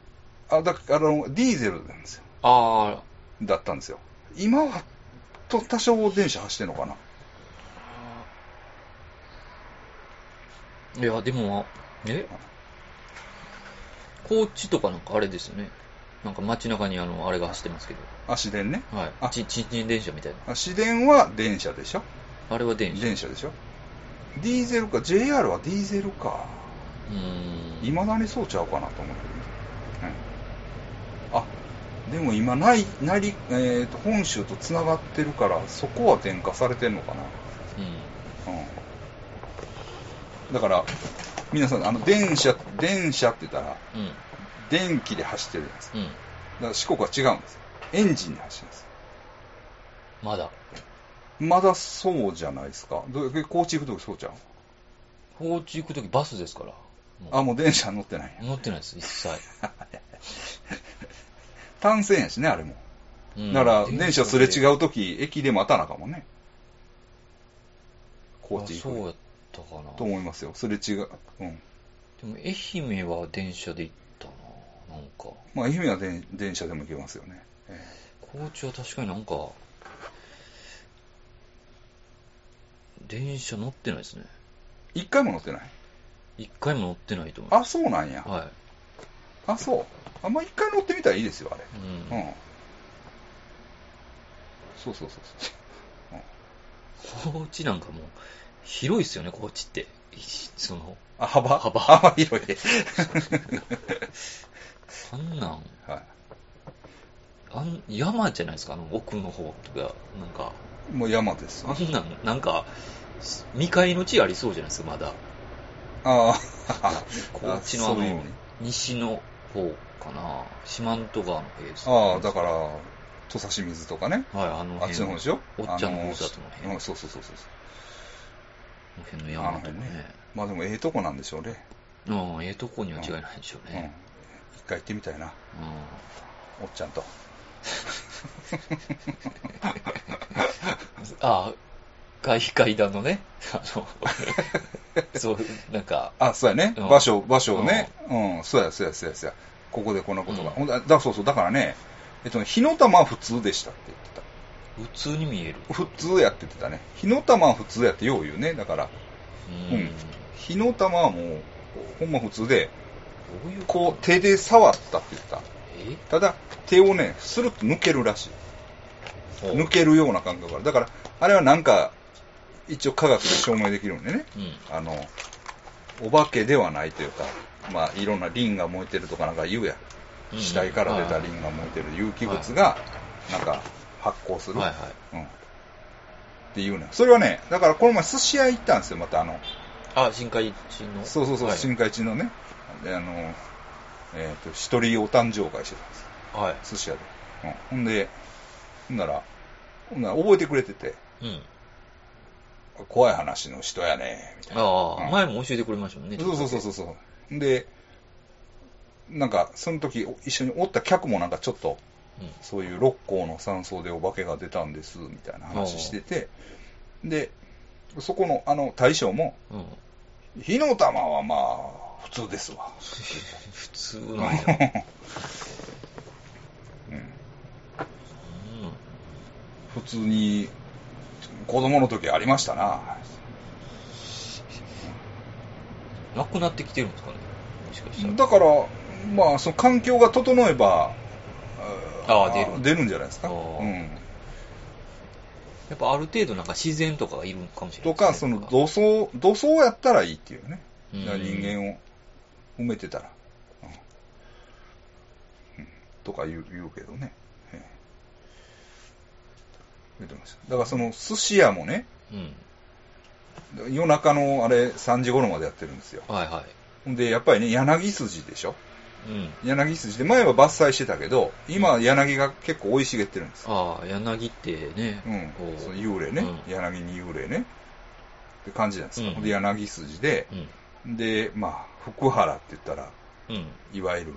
あ、だあの、ディーゼルなんですよ。
ああ。
だったんですよ。今は、と多少電車走ってんのかない
や、でも、え？高知とかなんかあれですよね。なんか街中にあの、あれが走ってますけど。
あ、市電ね。
はい。
あ
ち、ちんちん電車みたいな。
あ市電は電車でしょ？
あれは電車。
電車でしょ？ディーゼルか、JR はディーゼルか。
うーん。
未だにそうちゃうかなと思うけどね。うん、あ、でも今ない、なり、えーと、本州と繋がってるから、そこは電化されてんのかな。
うん。
うん。だから、皆さん、あの、電車、電車って言ったら、
うん。
電気で走ってるじゃないですか。
うん。
だから四国は違うんですよ。エンジンで走るんです。
まだ。
まだそうじゃないですか。高知行くときそうちゃう？
高知行くときバスですから。
あ、もう電車乗ってない。
乗ってないです、一切。
単線やしね、あれも。
うん
だから、電車すれ違
う。
うとき、駅で待たなあかんもんね。高知行く
あそうやったかな。
と思いますよ。すれ違う。うん。
でも愛媛は電車で行ったな。なんか。
まあ、愛媛は電電車でも行けますよね。え
高知は確かになんか、電車乗ってないですね。
え一回も乗ってない？
一回も乗ってないと思いま
あ、そうなんや
す。。はい。
あ、そう。あ、まあ、一回乗ってみたらいいですよ、あれ。
うん。
うん。そうそうそうそう。
高知なんかもう、広いっすよね、高知って。いその、
あ、幅？
幅
幅広いで。
あんなん、
は
あん山じゃないですか、あの奥の方とか、なんか、
い。もう山です。
あんなん、なんか、未開の地ありそうじゃないですか、まだ。
ああ、
高知のあの西の方かな。四万十川の方です、
ああ、だから、土佐清水とかね。
はい、あの辺
あっちの方でしょ？
おっちゃんのふるさとの
あ
辺。
うんそうそうそうそう。
この辺の山とか
あの辺
ね。
まあでもええとこなんでしょうね。
うん、ええとこには違いないでしょう
うん。
ね。
一回行ってみたいな。
うん。
おっちゃんと。
あ あ、階階段のね、あの、そう、なんか、
あ、そうやね。
うん
場所、場所をね。うん、そうや、そうや、そうや、そうや。ここでこんなことが。
うん
ほんだ、だそうそう、だからね、えっとね、火の玉は普通でしたって言って
普通に見える。
た。普通やって言ってたね。火の玉は普通やってよう言うね。だから、
うん。
うん火の玉はもう、ほんま普通で、
どういう
こう手で触ったって言ってた。
え？
ただ、手をね、スルッと抜けるらしい。抜けるような感覚がある。だから、あれはなんか、一応科学で証明できるんでね、
うん。
あの、お化けではないというか、まあ、いろんなリンが燃えてるとかなんか言うやん。
うん
死体から出たリンが燃えてる有機物が、なんか、発光する。
はいはい。
うん。っていうね。それはね、だからこの前寿司屋行ったんですよ、またあの、
あ、深海地の？
そうそうそう、
はい
新海地のね、であの、えっ、と、一人お誕生会してたんです
はい。
寿司屋で。うん。ほんで、ほんなら、ほんなら覚えてくれてて、
うん。
怖い話の人やね、みたいな。
ああ、
うん
前も教えてくれましたもんね。
そうそうそうそうそう。で、なんか、その時お一緒におった客もなんかちょっと、
うん。
そういう六甲の山荘でお化けが出たんです、みたいな話してて、で、そこの、あの、大将も、
うん。
火の玉はまあ、普通ですわ。
普通なんや。
普通に、子供の時ありましたな。
なくなってきてるんですかね。もしかしたら。
だから、まあ、その環境が整えば、
ああ出る
出るんじゃないですか。うん。
やっぱある程度なんか自然とかがいるかもしれない
とか、その土葬、土葬やったらいいっていうね。
う
人間を埋めてたら。うんうんとか言う言うけどね。ええ言ってました。だからその寿司屋もね、
うん。
夜中のあれ3時頃までやってるんですよ。
はいはい。
ほんで、やっぱりね、柳筋でしょ
うん。
柳筋で、前は伐採してたけど、今は柳が結構生い茂ってるんですよ。
ああ、柳ってね、
うんそう幽霊ね、
うん
柳に幽霊ね。って感じなんですよ。
うん
で、柳筋で、
うん。
で、まあ、福原って言ったら、
うん。
いわゆる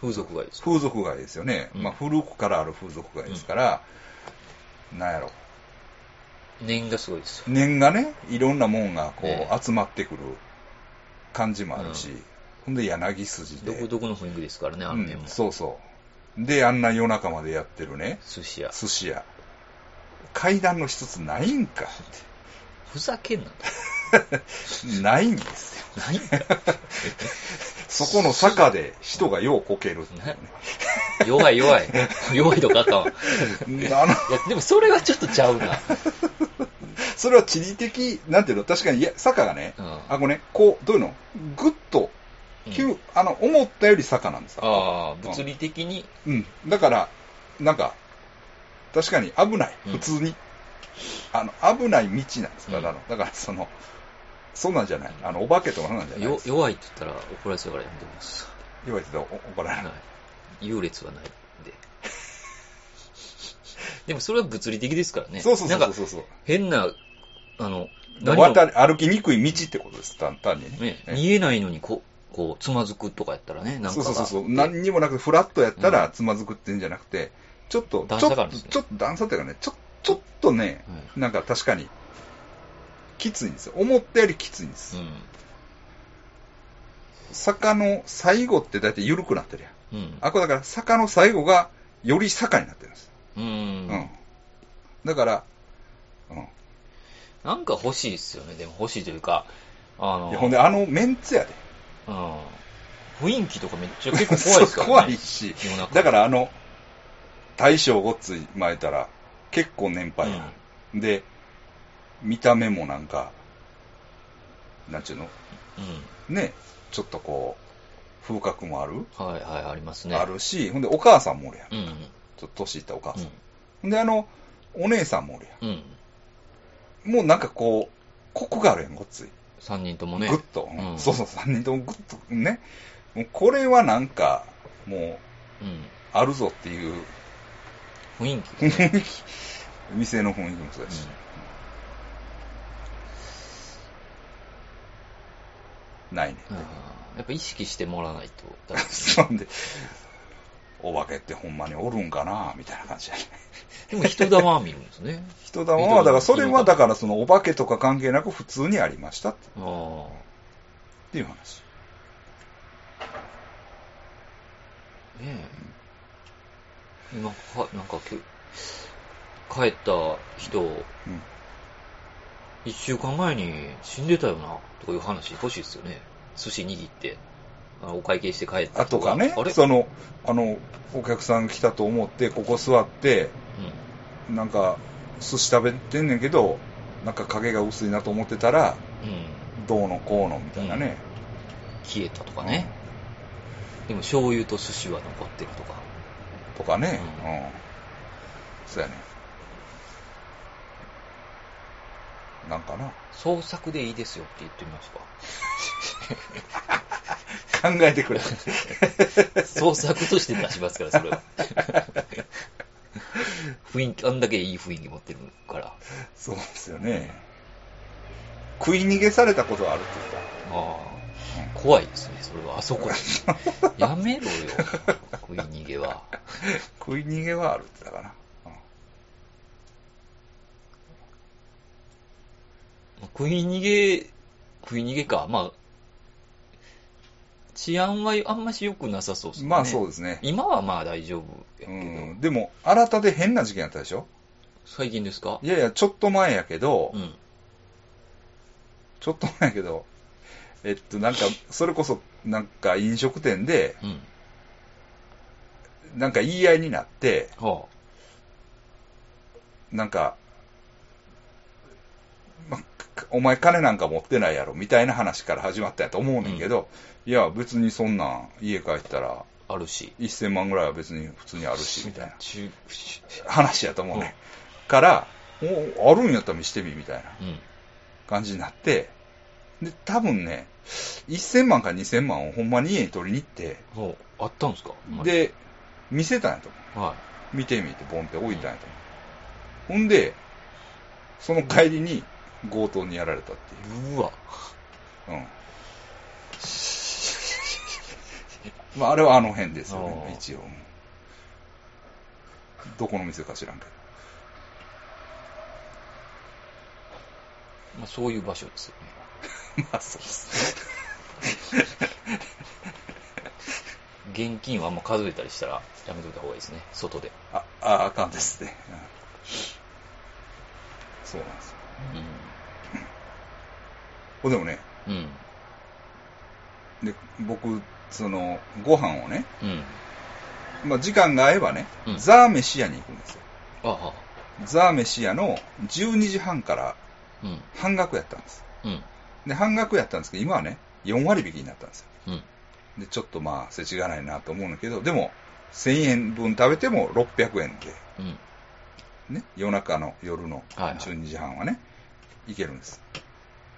風俗街ですか？
風俗街ですよね。
うん
まあ、古くからある風俗街ですから、なんやろ。
念がすごいですよ。
念がね、いろんなもんがこ
ね
う集まってくる感じもあるし、ほんで柳筋で。
独特の雰囲気ですからね、あの辺も。
うん、そうそう。で、あんな夜中までやってるね、
寿司屋。
寿司屋。階段の一つないんかっ
ふざけんなと。
て。ないんですよ。
ないんか。
そこの坂で人がようこけるっていうね。
弱い弱い。弱いとかあったわ。いや、でもそれはちょっとちゃうな。
それは地理的、なんていうの、確かに、いや、坂がね、
うん
あ、これね、こう、どういうの？ぐっと、急、
うん
あの、思ったより坂なんですよ。
ああ、物理的に、
うん。だから、なんか、確かに危ない。
うん
普通に。あの、危ない道なんですから、だから、その、そんなんじゃない。あの、お化けとかそんなんじゃない
弱いって言ったら怒られそうだからやめてます。
言われてたらお怒られ
は
ない。
い。優劣はないんで。でもそれは物理的ですからね。
そうそうそうそうそう。
変な、あの、
歩きにくい道ってことです、単単にね。
見えないのにこう、こう、つまずくとかやったらね、なんかが
そうそうそうそう。何にもなく、フラットやったら
うん
つまずくってんじゃなくて、ちょっと、
段差があるんですね
ちょっと段差っていうかね、ちょ、ちょっとね、
う
なんか確かに、きついんですよ。思ったよりきついんです。
ん。
坂の最後って大体緩くなってるやん。
うん。
あ、これだから坂の最後がより坂になってるんです。
うん。
うん。だから、うん。
なんか欲しいですよね、でも欲しいというか、あの、
ほんで、あのメンツやで。
うん。雰囲気とかめっちゃ結構怖いですからね。
怖いしだからあの、大将ごっつい巻いたら、結構年配やん。で、見た目もなんか、なんちゅうの？
うん。
ね、ちょっとこう、風格もある、
はいはい、ありますね。
あるし、ほんでお母さんもおるやん。
うん。
ちょっと年いったお母さん。
うん。
ほんであの、お姉さんもおるや
うん。
ん。もうなんかこう、コクがあるやん、ごっつい。
三人ともね。
ぐっと、
うん
そうそう、三人ともぐっとね。もうこれはなんか、もう、
うん。
あるぞっていう
雰囲気。
雰囲気、店の雰囲気もそうだし。ないね。
うんやっぱ意識してもらわないと。
そんで、お化けってほんまにおるんかな？みたいな感じやね。
でも人玉は見るんですね。
人玉は、だからそれはだからそのお化けとか関係なく普通にありましたっ
あ
ていう話。
あ。ねえ。今、か、なんか帰った人、
うん。
一週間前に死んでたよな、とかいう話欲しいですよね。寿司握って、あのお会計して帰った
あとかね
あれ、
その、あの、お客さん来たと思って、ここ座って、
う
なんか、寿司食べてんねんけど、なんか影が薄いなと思ってたら、
うん。
どうのこうのみたいなね。
消えたとかね。でも醤油と寿司は残ってるとか。
とかね。
う
うん。そうやね。なんかな。
創作でいいですよって言ってみますか。
考えてくれ。
創作として出しますから、それは。雰囲気、あんだけいい雰囲気持ってるから。
そうですよね。食い逃げされたことがあるって言っ
ああ、怖いですね、それは。あそこで。やめろよ、食い逃げは。
た。食い逃げはあるって言ったかな。
食い逃げ、食い逃げか。まあ、治安はあんまし良くなさそうですね。
まあそうですね。
今はまあ大丈夫やけ
う
ど。
ん。でも、新たで変な事件あったでしょ？
最近ですか？
いやいや、ちょっと前やけど、
うん。
ちょっと前やけど、えっと、なんか、それこそ、なんか飲食店で、
うん。
なんか言い合いになって、
は
なんかお前金なんか持ってないやろ、みたいな話から始まったんやと思うねんけど、いや、別にそんなん、家帰ったら、
あ、あるし。
1000万ぐらいは別に普通にあるし、みたいな
中、
話やと思うね。から、おあるんやったら見してみ、みたいな
うん。
感じになって、で、多分ね、1000万か2000万をほんまに家に取りに行って、
あったんですか？
で、見せたんやと思う。
は
見てみて、ボンって置いたんやと思う。ほんで、その帰りに強盗にやられたっていう。
い。うわ。
うん。まあ、あれはあの辺ですよ
あ
ね、
ー
一応。うんどこの店か知らんけど。
まあそういう場所ですよね。
まあ、そうです
現金はあんま数えたりしたらやめといた方がいいですね。外で。
あ、あ、あかんですね。うんそうなんですよ。ほんでもね、
うん。うん。
で、僕、その、ご飯をね、
うん。
まあ、時間が合えばね、
うん
ザーメシ屋に行くんですよ。
あは。
ザーメシ屋の12時半から
うん。
半額やったんです。
うん。
で、半額やったんですけど、今はね、4割引きになったんですよ。
うん。
で、ちょっとまあ、世知がないなと思うんだけど、でも、1000円分食べても600円で、
うん。
ね、夜中の夜の
はいはい
12時半はね、行けるんです。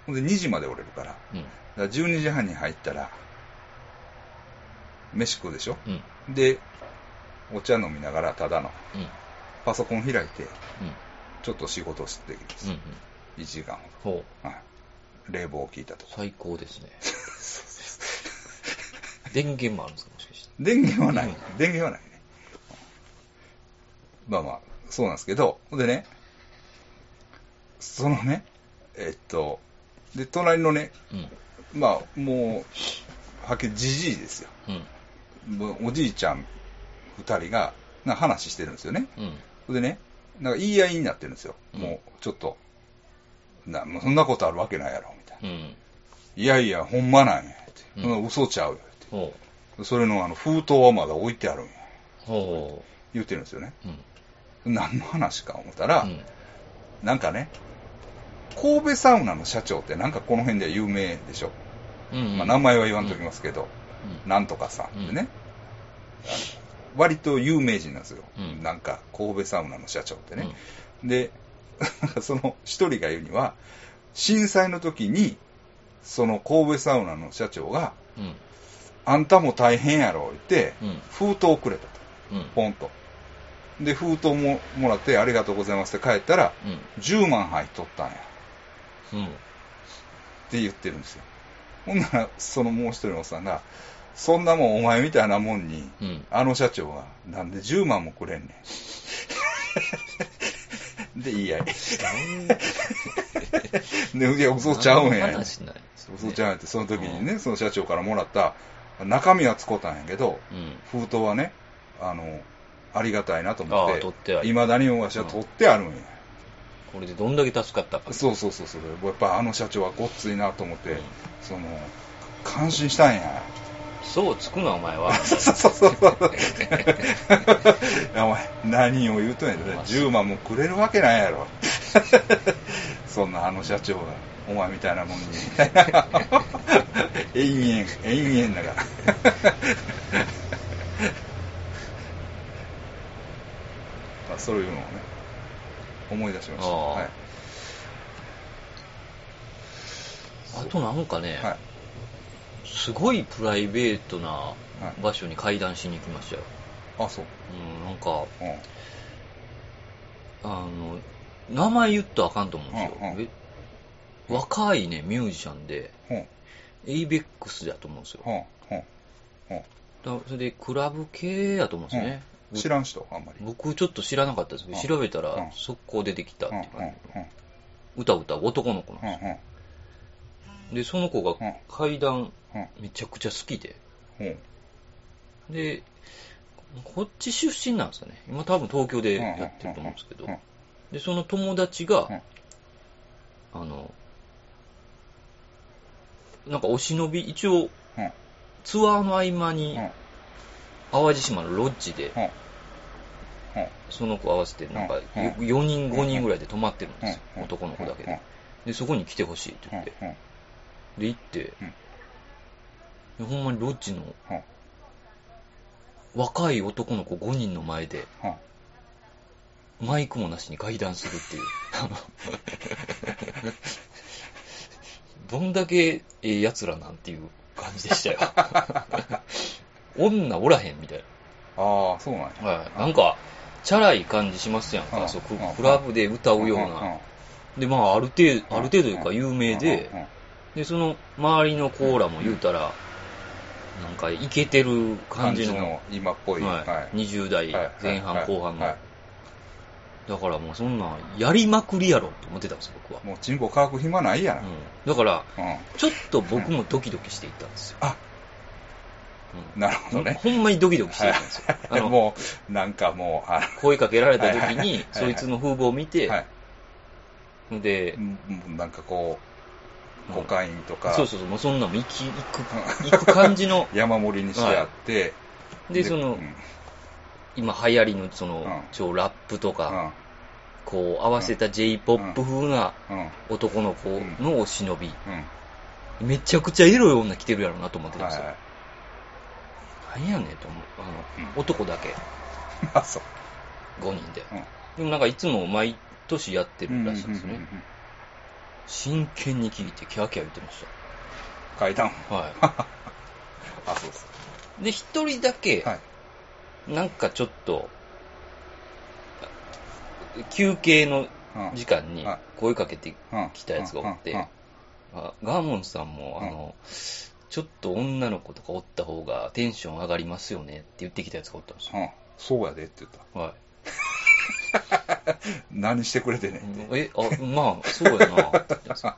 ほんで、2時までおれるから、だか
うん。
ら12時半に入ったら、飯食うでしょ？
うん。
で、お茶飲みながら、ただの、
うん。うん。
パソコン開いて、
うん。
ちょっと仕事をしてできるんです。
うん。
1時間
ほ
ど。はい。冷房を聞いたとか。
最高ですね。電源もあるんですか？もしかして。
電源はない。
うん
電源はないね。まあまあ、そうなんですけど、ほんでね、そのね、えっと、で、隣のね、
うん。
まあ、もう、はっきりじじいですよ。
うん。
おじいちゃん二人が、な話してるんですよね。
うん。
ほんでね、なんか言い合いになってるんですよ。
うん
もう、ちょっと、な、もうそんなことあるわけないやろ、みたいな。
うん。
いやいや、ほんまなんや、って。
うん
そんな嘘ちゃうよ、って。
ほ
それのあの、封筒はまだ置いてあるんや。言ってるんですよね。何の話か思ったら、
うん。
なんかね、神戸サウナの社長ってなんかこの辺では有名でしょ。
うん。
まあ名前は言わんときますけど、
うん。
なんとかさんってね、
う
あの割と有名人なんですよ。
うん
なんか神戸サウナの社長ってね。で、その一人が言うには、震災の時に、その神戸サウナの社長が、
うん。
あんたも大変やろ、言って、
うん。
封筒をくれたと。
うん。
ポンと。で、封筒ももらって、ありがとうございますって帰ったら、
うん。
10万入っとったんや。
うん。
って言ってるんですよ。ほんなら、そのもう一人のおっさんが、そんなもんお前みたいなもんに、
うん。
あの社長が、なんで10万もくれんねん。で、言い合い。で、いや、嘘ちゃうんや。
話ない？ね
嘘ちゃうんやって、その時にね、その社長からもらった、中身は使ったんやけど、
うん。
封筒はね、あの、ありがたいなと思って、
取ってある
未だにわしは取ってあるんや。
これでどんだけ助かったか。
そうそうそうそう。やっぱあの社長はごっついなと思って、
うん
その、感心したんや。
そうつくな、お前は。
そうそうそう。やお前、何を言うとんやで、10万もくれるわけないやろ。そんなあの社長が、お前みたいなもんに、みたいな。延々、延々だから。まあそういうのをね、思い出しました。はい。
あとなんかね、
はい。
すごいプライベートな場所に階段しに行きましたよ。
あ、そう。
うん、なんか、
うん。
あの、名前言ったらあかんと思うんですよ。
うん
若いね、ミュージシャンで、
ほん。
エイベックスだと思うんですよ。
ほん。ほん。ほん。
だそれで、クラブ系やと思うんですよね。
知らん人、あんまり。
僕ちょっと知らなかったですけど、
うん
調べたら
うん
速攻出てきたって
うん。
いう
うん。
か、
うん。
歌歌う男の子なん
うん。
ですよ。
うん。
で、その子が
うん
階段
うん。
めちゃくちゃ好きで、
ほん。
で、こっち出身なんですよね。今多分東京でやってると思うんですけど
うんうん、
で、その友達が
うん、
あの、なんかお忍び、一応
うん。
ツアーの合間に
うん。
淡路島のロッジで、
うん。うん。
その子合わせて、なんか
うん
4人、5人ぐらいで泊まってるんですよ。
うん
男の子だけ
うん
で。で、そこに来てほしいって
うん。
言って。
うん。
で、行って
うん、
でほんまにロッジの
うん。
若い男の子5人の前で、
うん。
マイクもなしに階段するっていう。どんだけええ奴らなんていう感じでしたよ。女おらへんみたい
ああ、そうなんや。
な。はい。なんか、チャラい感じしますやんか。
うん
そうクラブで歌うよう
うん
な。で、まあ、ある程度、ある程度いうか有名でで、その周りのコーラも言うたら、なんか、イケてる感じの、
今っぽい。
はい
はい。
20代
はい
前半後半の
はい。
だからもうそんなん、やりまくりやろって思ってたんですよ、僕は。
もうチンポ乾く暇ないや
ん。だから、
うん。
ちょっと僕もドキドキしていったんですよ。
あ、
うん
なるほどね。
ほんまにドキドキしてたんですよ。
もう、なんかもう、あ
声かけられた時に、そいつの風貌を見て、
はい。
で
なんかこう、
うん。
コカインとか、
そうそうそう、もうそんなもん行き、行く、行く感じの、
山盛りにしてあって、
で、その
う、ん。
今流行りのその
うん、
超ラップとか、
うん。
こう合わせた J-POP 風な
うん。
男の子のお忍び、
うん。
めちゃくちゃエロい女来てるやろなと思ってたんですよ。何やねんと思う。あの、
うん。
男だけ、
あそう。
5人で。
うん。
でもなんかいつも毎年やってるらしいんですね。
うんうんうん。うん
真剣に聞いてキャーキャー言ってまし
階段
た。は
あそうそ
い。で、一人だけ
う、はい。
なんかちょっと、休憩の
うん
時間に
はい。
声かけて
うん
きたやつがおっ
うんうん
て、あガーモンさんも、
うん。
あの、ちょっと女の子とかおった方がテンション上がりますよねって言ってきたやつがおったんですよ。
うんそうやでって言った
はい。
何してくれてんねんって
え、あ、まあ、そうやなって言って んですよ。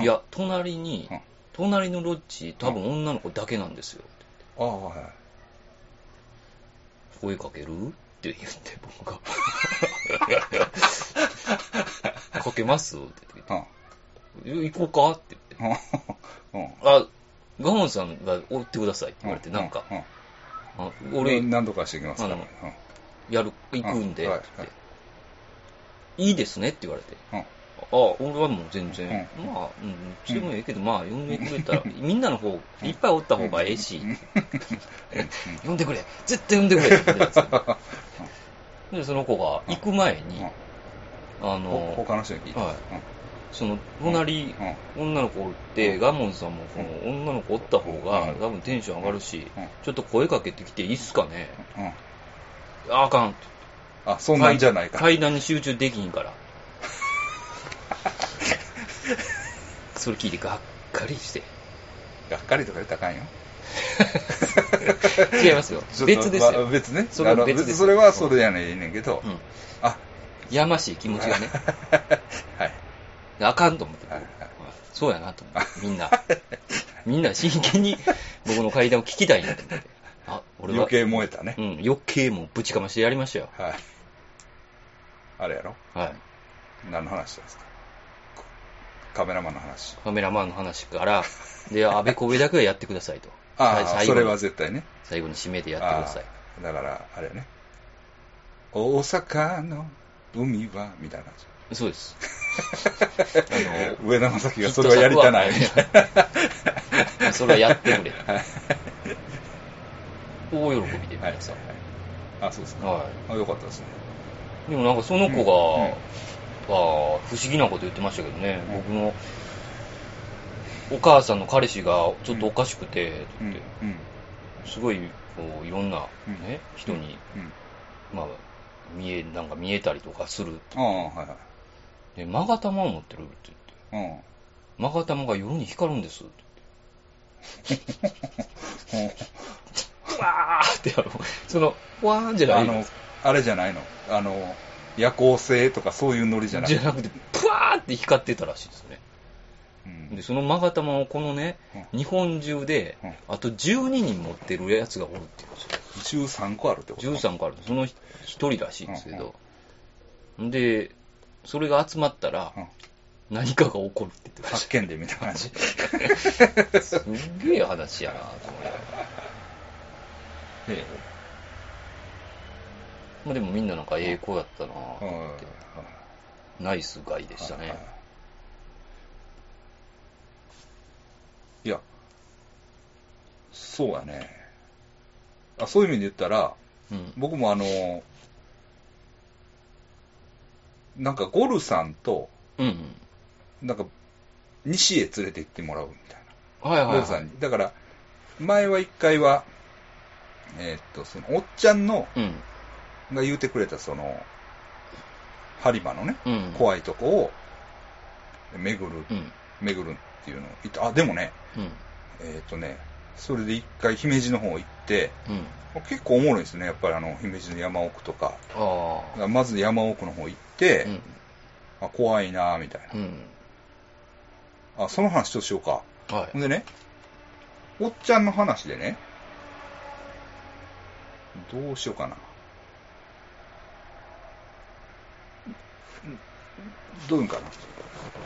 いや、隣に
うん、
隣のロッジ、多分女の子だけなんですよ。
ああはい
声かけるって言って、僕が。かけますって言って
うん
え行こうかって言って。
うんうん
あ、ガモンさんが追ってくださいって言われて、
う
なん。か、俺、
何度かしてきますか？ら
やる、行くんで、
い
いいですねって言われて。
うん。
あ、俺はもう全然、まあ、うん、それもええけど、まあ、呼んでくれたら、みんなの方、いっぱいおった方がええし、呼んでくれ。絶対呼んでくれ。って言ってでその子が行く前に、あ
ほ
の、
他の人に聞いた。
はいその、隣、
うん
女の子おって、ガモンさんもこの女の子おった方が、
うん
多分テンション上がるし
うん、
ちょっと声かけてきていいっすかねああかん。
あそんなんじゃないか
階段に集中できひんから。それ聞いてがっかりして。
がっかりとか言ったらあかんよ
違いますよ。別ですよ。
まあ別ね
それ別です
それはそれやねんねんけど
うん。
あ
やましい気持ちがね。
はい
あかんと思って。そうやなと思って。みんな。みんな真剣に僕の階段を聞きたいんだと思って。あ、俺は。
余計燃えたね
うん、余計もうぶちかましてやりましたよ。
はいあれやろ？
はい。
何の話ですか？カメラマンの話
カメラマンの話から、で、あべこべだけはやってくださいと。
ああそれは絶対ね
最後に締めてやってください。
だからあれやね大阪の海は、みたいな感じ。
そうです。あ
上田正樹がそれはやりたないみたい
の、それはやってくれ。大喜びで
はい。
皆さん。
あ、そうですか。
は
あ、よかったですね。
い。でもなんかその子が、不思議なこと言ってましたけどね、僕のお母さんの彼氏がちょっとおかしくて、って。すごいこういろんな、
うん
ね、人に、
うん。
まあ、見え、なんか見えたりとかする。
ああ、はいはい。
で、マガタマを持ってるって言って、
うん。
マガタマが夜に光るんですって。言って。うわーってあの、その、わーんじゃない。
あの、あれじゃないの？あの、夜行性とかそういうノリじゃなくて。
じゃなくて、プワーって光ってたらしいですね。
うん。
で、そのマガタマをこのね、
う
日本中で
うん、
あと12人持ってるやつがおるっていう。んですよ。
13個あるってこと
13個ある。その一人らしいんですけど、で、それが集まったら
うん、
何かが起こるって言ってまし
発見でみたいな感じ。
た。すんげえ話やなと思って。
え
まあでもみんななんかええ子やったな
えうん
ナイスガイでしたね。
いや、そうやね。あそういう意味で言ったら、
うん。
僕もあの、なんかゴルさんと、
うんうん。
なんか、西へ連れて行ってもらうみたいな。
はいはい、はい。
ゴルさんに。だから、前は一回は、えーっと、その、おっちゃんの、
うん。
が言うてくれた、その、播磨のね、
うん。
怖いとこを、巡る、
うん。
巡るっていうのを言って、あ、でもね、
うん。
えーっとね、それで一回姫路の方行って、
うん。
結構おもろいですね、やっぱりあの、姫路の山奥とか。まず山奥の方行って、
うん。
あ怖いなみたいな。
うん。
あ、その話ちょっとしようか。
はい
ほん。でね、おっちゃんの話でね、どうしようかな。どういうんかな。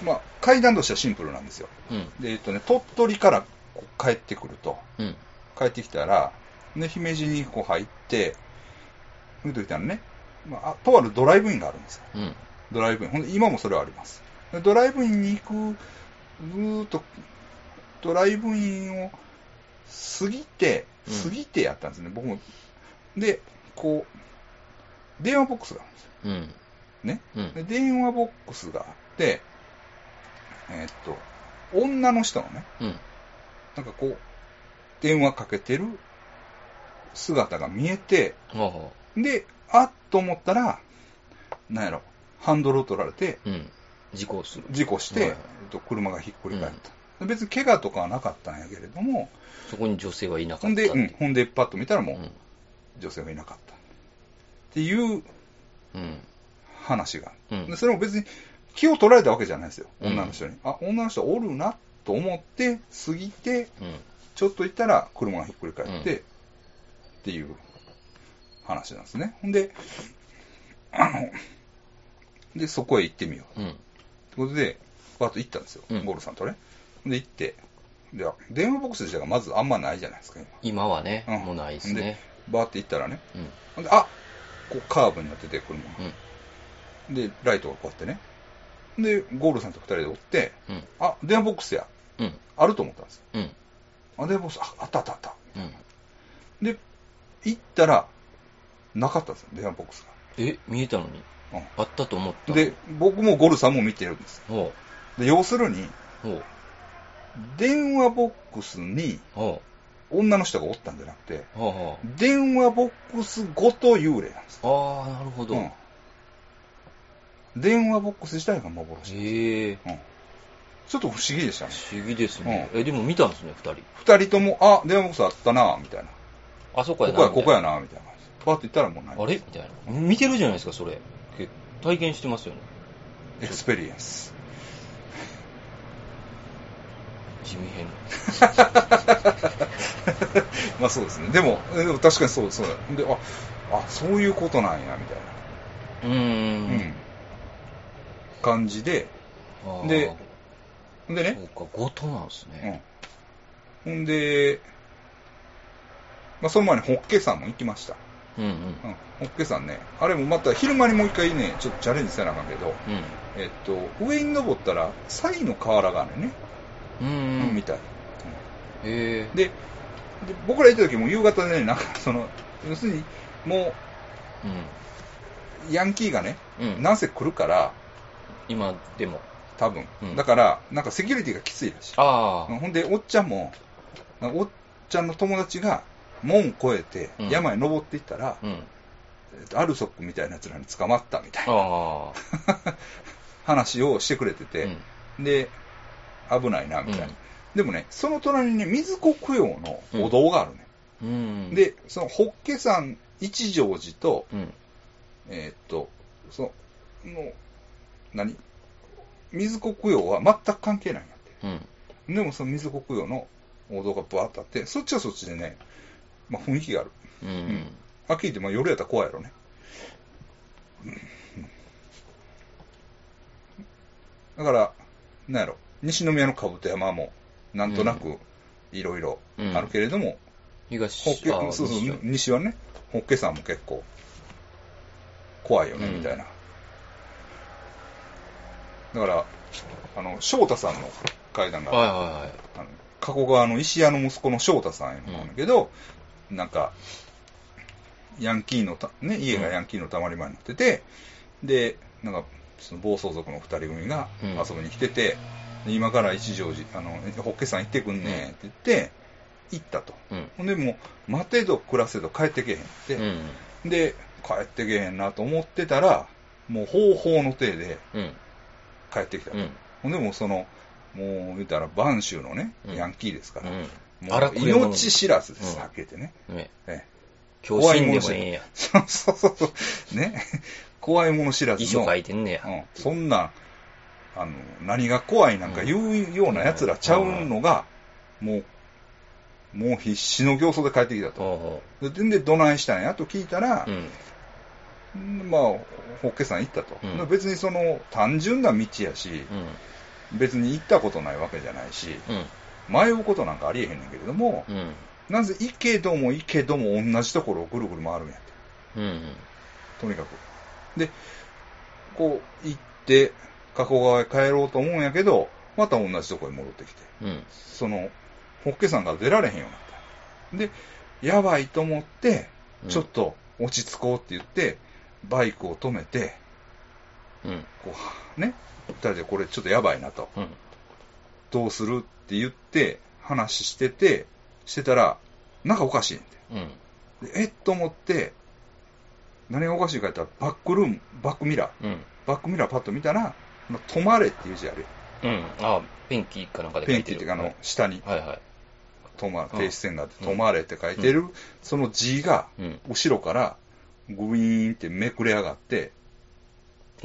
まあ、階段としてはシンプルなんですよ。
うん。
で、えっとね、鳥取から帰ってくると、
うん。
帰ってきたら、ね、姫路にこう入って、見といたらね、まあ、あとあるドライブインがあるんですよ。
うん。
ドライブイン。ほんで、今もそれはあります。でドライブインに行く、ずーっと、ドライブインを過ぎて、
うん
過ぎてやったんですね、僕も。で、こう、電話ボックスがあるんですよ。
うん。
ね。
うん。
で、電話ボックスがあって、えーっと、女の人のね、
うん。
なんかこう、電話かけてる姿が見えて、
は
で、あっと思ったら、なんやろ、ハンドルを取られて、
あ。うん。事故する。
事故して、
はい
えっと車がひっくり返った。別に怪我とかはなかったんやけれども、
そこに女性はいなかった
ほんで、うん、ほんで、パッと見たらもう、
うん。
女性がいなかった。っていう
うん。
話が。
うん
でそれも別に気を取られたわけじゃないですよ、
うん
女の人に。あ、女の人おるなと思って、過ぎて、
うん。
ちょっと行ったら車がひっくり返って、っていう話なんですね。ほんで、あの、で、そこへ行ってみよう。
うん。
ってことで、バーッと行ったんですよ、
うん
ゴルさんとね。で、行って、で、電話ボックス自体がまずあんまないじゃないですか、
今はね、
今。
もうないですね。
で、バーって行ったらね、
うん
で、あこうカーブになってて、車が。
うん。
で、ライトがこうやってね。で、ゴールさんと二人で追って、
うん。
あ、電話ボックスや、
うん。
あると思ったんですよ。
うん。
あ、電話ボックス、あ、あったあったあった。
うん。
で、行ったら、なかったんですよ、電話ボックス
え、見えたのに
が。
あったと思った。
うん、で、僕もゴルさんも見てるんですよ。
ほ
で、要するに。電話ボックスに
ほ
女の人がおったんじゃなくて、電話ボックスごと幽霊なんです。
う。ああ、なるほど。
うん。電話ボックス自体が幻。
へえ。
うん。ちょっと不思議でしたね。
不思議ですね。え、でも見たんですね、二人。
二人とも、あ、電話ボックスあったな、みたいな。
あそこやな。
ここや、ここや
な。
な、みたいなパッと行ったらもうない。
あれ？みたいな。見てるじゃないですか、それ。け体験してますよね。
エクスペリエンス。
地味編。
まあそうですね。でも、でも確かにそう、そうだ。で、あ、あ、そういうことなんや、みたいう
ー
な。
ん。
うん。感じで、ででね、
そうか、ごとなんです
う
ね。
ん。ほんで、まあその前にホッケさんも行きました。
うんうん。
うん。ホッケ山ね、あれもまた昼間にもう一回ね、ちょっとチャレンジせなあかんけど、
うん。
えっと、上に登ったら、サイの河原があるね、
うんうん。
みたい。
へえ。
で、で僕ら行った時も夕方でね、なんかその、要するに、も
うん。
う、ヤンキーがね、
うん。
なんせ来るから、
今でも。
多分。
うん
だから、なんかセキュリティがきついらしい。
ああ。
ほんで、おっちゃんも、おっちゃんの友達が、門越えて
うん、
山へ登っていったら、
うん。
えっとアルソックみたいな奴らに捕まったみたいな。話をしてくれて
う
て、
ん。
で、危ないな、みたいな。
うん
でもね、その隣にね、水子供養のお堂があるね。
うん。、
で、その、ホッケ山一条寺と、
うん。
えーっと、その、何？水子供養は全く関係ないんやって。
うん。
でもその水子供養のお堂がブワーッとあって、そっちはそっちでね、まあ雰囲気がある。
うん。
んはって、まあ夜やったら怖いやろね。だから、なんやろ、西宮の兜山も、なんとなく、いろいろあるけれども、
東
ホッケ、
あー
そうそう
西は、
ね、ホッケ山も結構、怖いよね、
うん
みたいな。だから、あの、翔太さんの階段が、
はいはいはい。
あの加古川の石屋の息子の翔太さんやなんだけど、なんか、ヤンキーのた、ね、家がヤンキーのたまり場になってて、で、なんか、その暴走族の二人組が
うん
遊びに来てて、で今から一条寺、あの、ホッケさん行ってくんねって言って、行ったと。
うん。
ほんでもう、待てど暮らせど帰ってけへんって、
うん。
で、帰ってけへんなと思ってたら、もう方法の手で
うん。
帰ってきたと。
うん。
ほんでもうその、もう言ったら、播州のね、
うん
ヤンキーですから、
うん。
もう命知らずです、
うん
はっきり言ってね。
ね。
ええ
今日死んでもええんや。
そうそうそう。ね。怖いもの知らずの。
遺書書いてんねや。
うん。そんな、あの、何が怖いなんか言うような奴らちゃうのが、もう、もう必死の形相で帰ってきたと。で、で、どないしたんやと聞いたら
う。う、ん。
まあ、ホッケさん行ったと。
うん
別にその、単純な道やし、
うん。
別に行ったことないわけじゃないし、
うん。
迷うことなんかありえへんねんけれども、
うん。
なぜ行けども行けども同じところをぐるぐる回るんやって。
うん。
とにかく。で、こう行って、加古川へ帰ろうと思うんやけど、また同じところに戻ってきて、
うん。
その、ホッケさんが出られへんようになった。で、やばいと思って、
うん
ちょっと落ち着こうって言って、バイクを止めて、
うん。
こう、ね、二人でこれちょっとやばいなと。
うん。
どうするって言って、話してて、してたら、なんかおかしいんで。
うん。
でえっと思って、何がおかしいか言ったら、バックルーム、バックミラー、
うん。
バックミラーパッと見たら、まあ止まれっていう字あるよ。
うん。あ、ペンキかなんかで書
ペ。ンキっていうか、あの、下に、
はいはい。
止ま、停止線があって、
うん
止まれって書いてる、その字が、
うん。
後ろから、グイーンってめくれ上がって、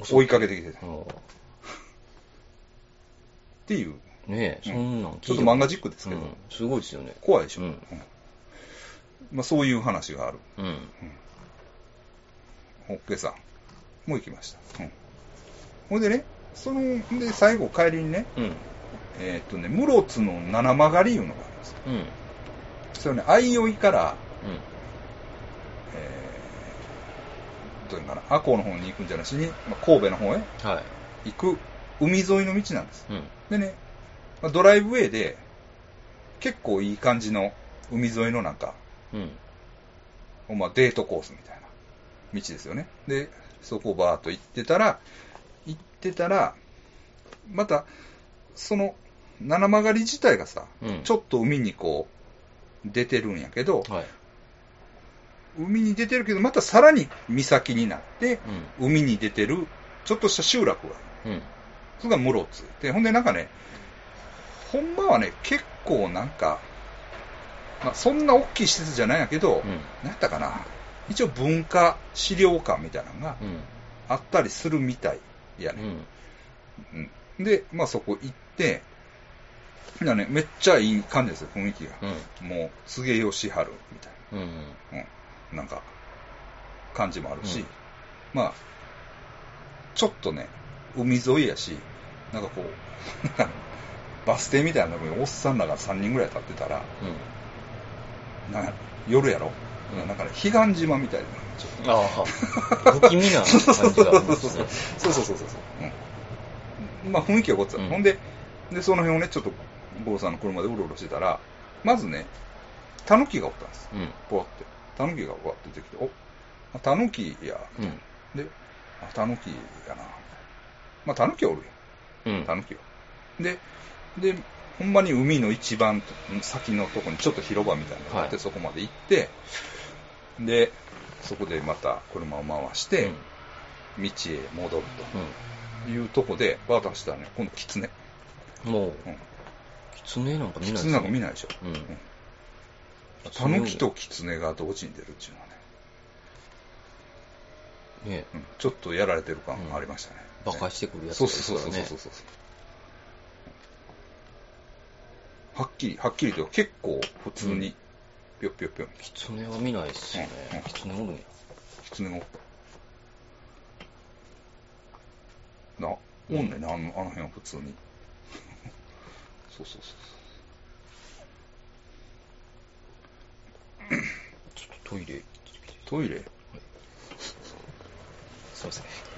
追いかけてきてた。っ
お
ていう、
ねえ、そんなん
ちょっと漫画ジックですけど、
うん。すごいですよね。
怖いでしょ。
うん
うんまあ、そういう話がある。
うん。
ホッケさんも行きました。うん。ほんでね、その、で、最後帰りにね、
うん。
えーっとね、室津の七曲りいうのがあるんですよ。
うん。
それね、相生から、
うん。
えー、どういうのかな、赤穂の方に行くんじゃなしに、まあ、神戸の方へ
はい。
行く海沿いの道なんです。
うん。
でね、まあ、ドライブウェイで、結構いい感じの海沿いのなんか、
うん。
まあ、デートコースみたいな道ですよね。で、そこをバーっと行ってたら、行ってたら、また、その、七曲り自体がさ、
うん。
ちょっと海にこう、出てるんやけど、
はい。
海に出てるけど、またさらに岬になって、
う
海に出てる、ちょっとした集落がある。
ん。うん。
それが室津。で、ほんでなんかね、ほんまはね、結構なんか、まあ、そんな大きい施設じゃないんやけど、
うん。
なんやったかな。一応文化資料館みたいなのが
うん。
あったりするみたいやね。
うん。
うんで、まあそこ行って、なね、めっちゃいい感じですよ、雰囲気が。
うん。
もう、柘植義治みたい
うん。
な、うん、なんか、感じもあるし、
うん
まあ、ちょっとね、海沿いやし、なんかこう、バス停みたいなとこにおっさんらが3人ぐらい立ってたら、なんや夜やろ？
うん
なんかね、彼岸島みたいな。ちょっと
ああ、不気味な感じが
そう。そうそうそう。そうそうそうん。まあ雰囲気はこっちだ、
うん
ほんで、で、その辺をね、ちょっと、坊さんの車でうろうろしてたら、まずね、タヌキがおったんです。
うん。
ぽわって。タヌキがぽわって出てきて、お、あタヌキや。
うん。
で、あ、タヌキやな。まあ、タヌキはおるよ。
うん。
タヌキは。で、で、ほんまに海の一番先のとこにちょっと広場みたいなのがあって、
はい。
そこまで行って、で、そこでまた車を回して、道へ戻るというとこで、バーッと走ったらね、今度キツ。
もう、
うん。
キツネなんか見ないです
キツネなんか見ないでしょ。
うん。
うん。タヌキとキツネが同時に出るっていうのはね、
ね、
うん。ちょっとやられてる感がありましたね。
馬鹿してくるやつね。
そうそうそうそう。そう。はっきり、はっきりと結構普通に、ぴょっぴょっぴょん。
キツネは見ないっすよね
うんうん。
キツネおるんや。
キツネがおった。な、おんねんな、あのあの辺は普通に。そうそうそう
ちょっとトイレ。
トイレ？
すいません。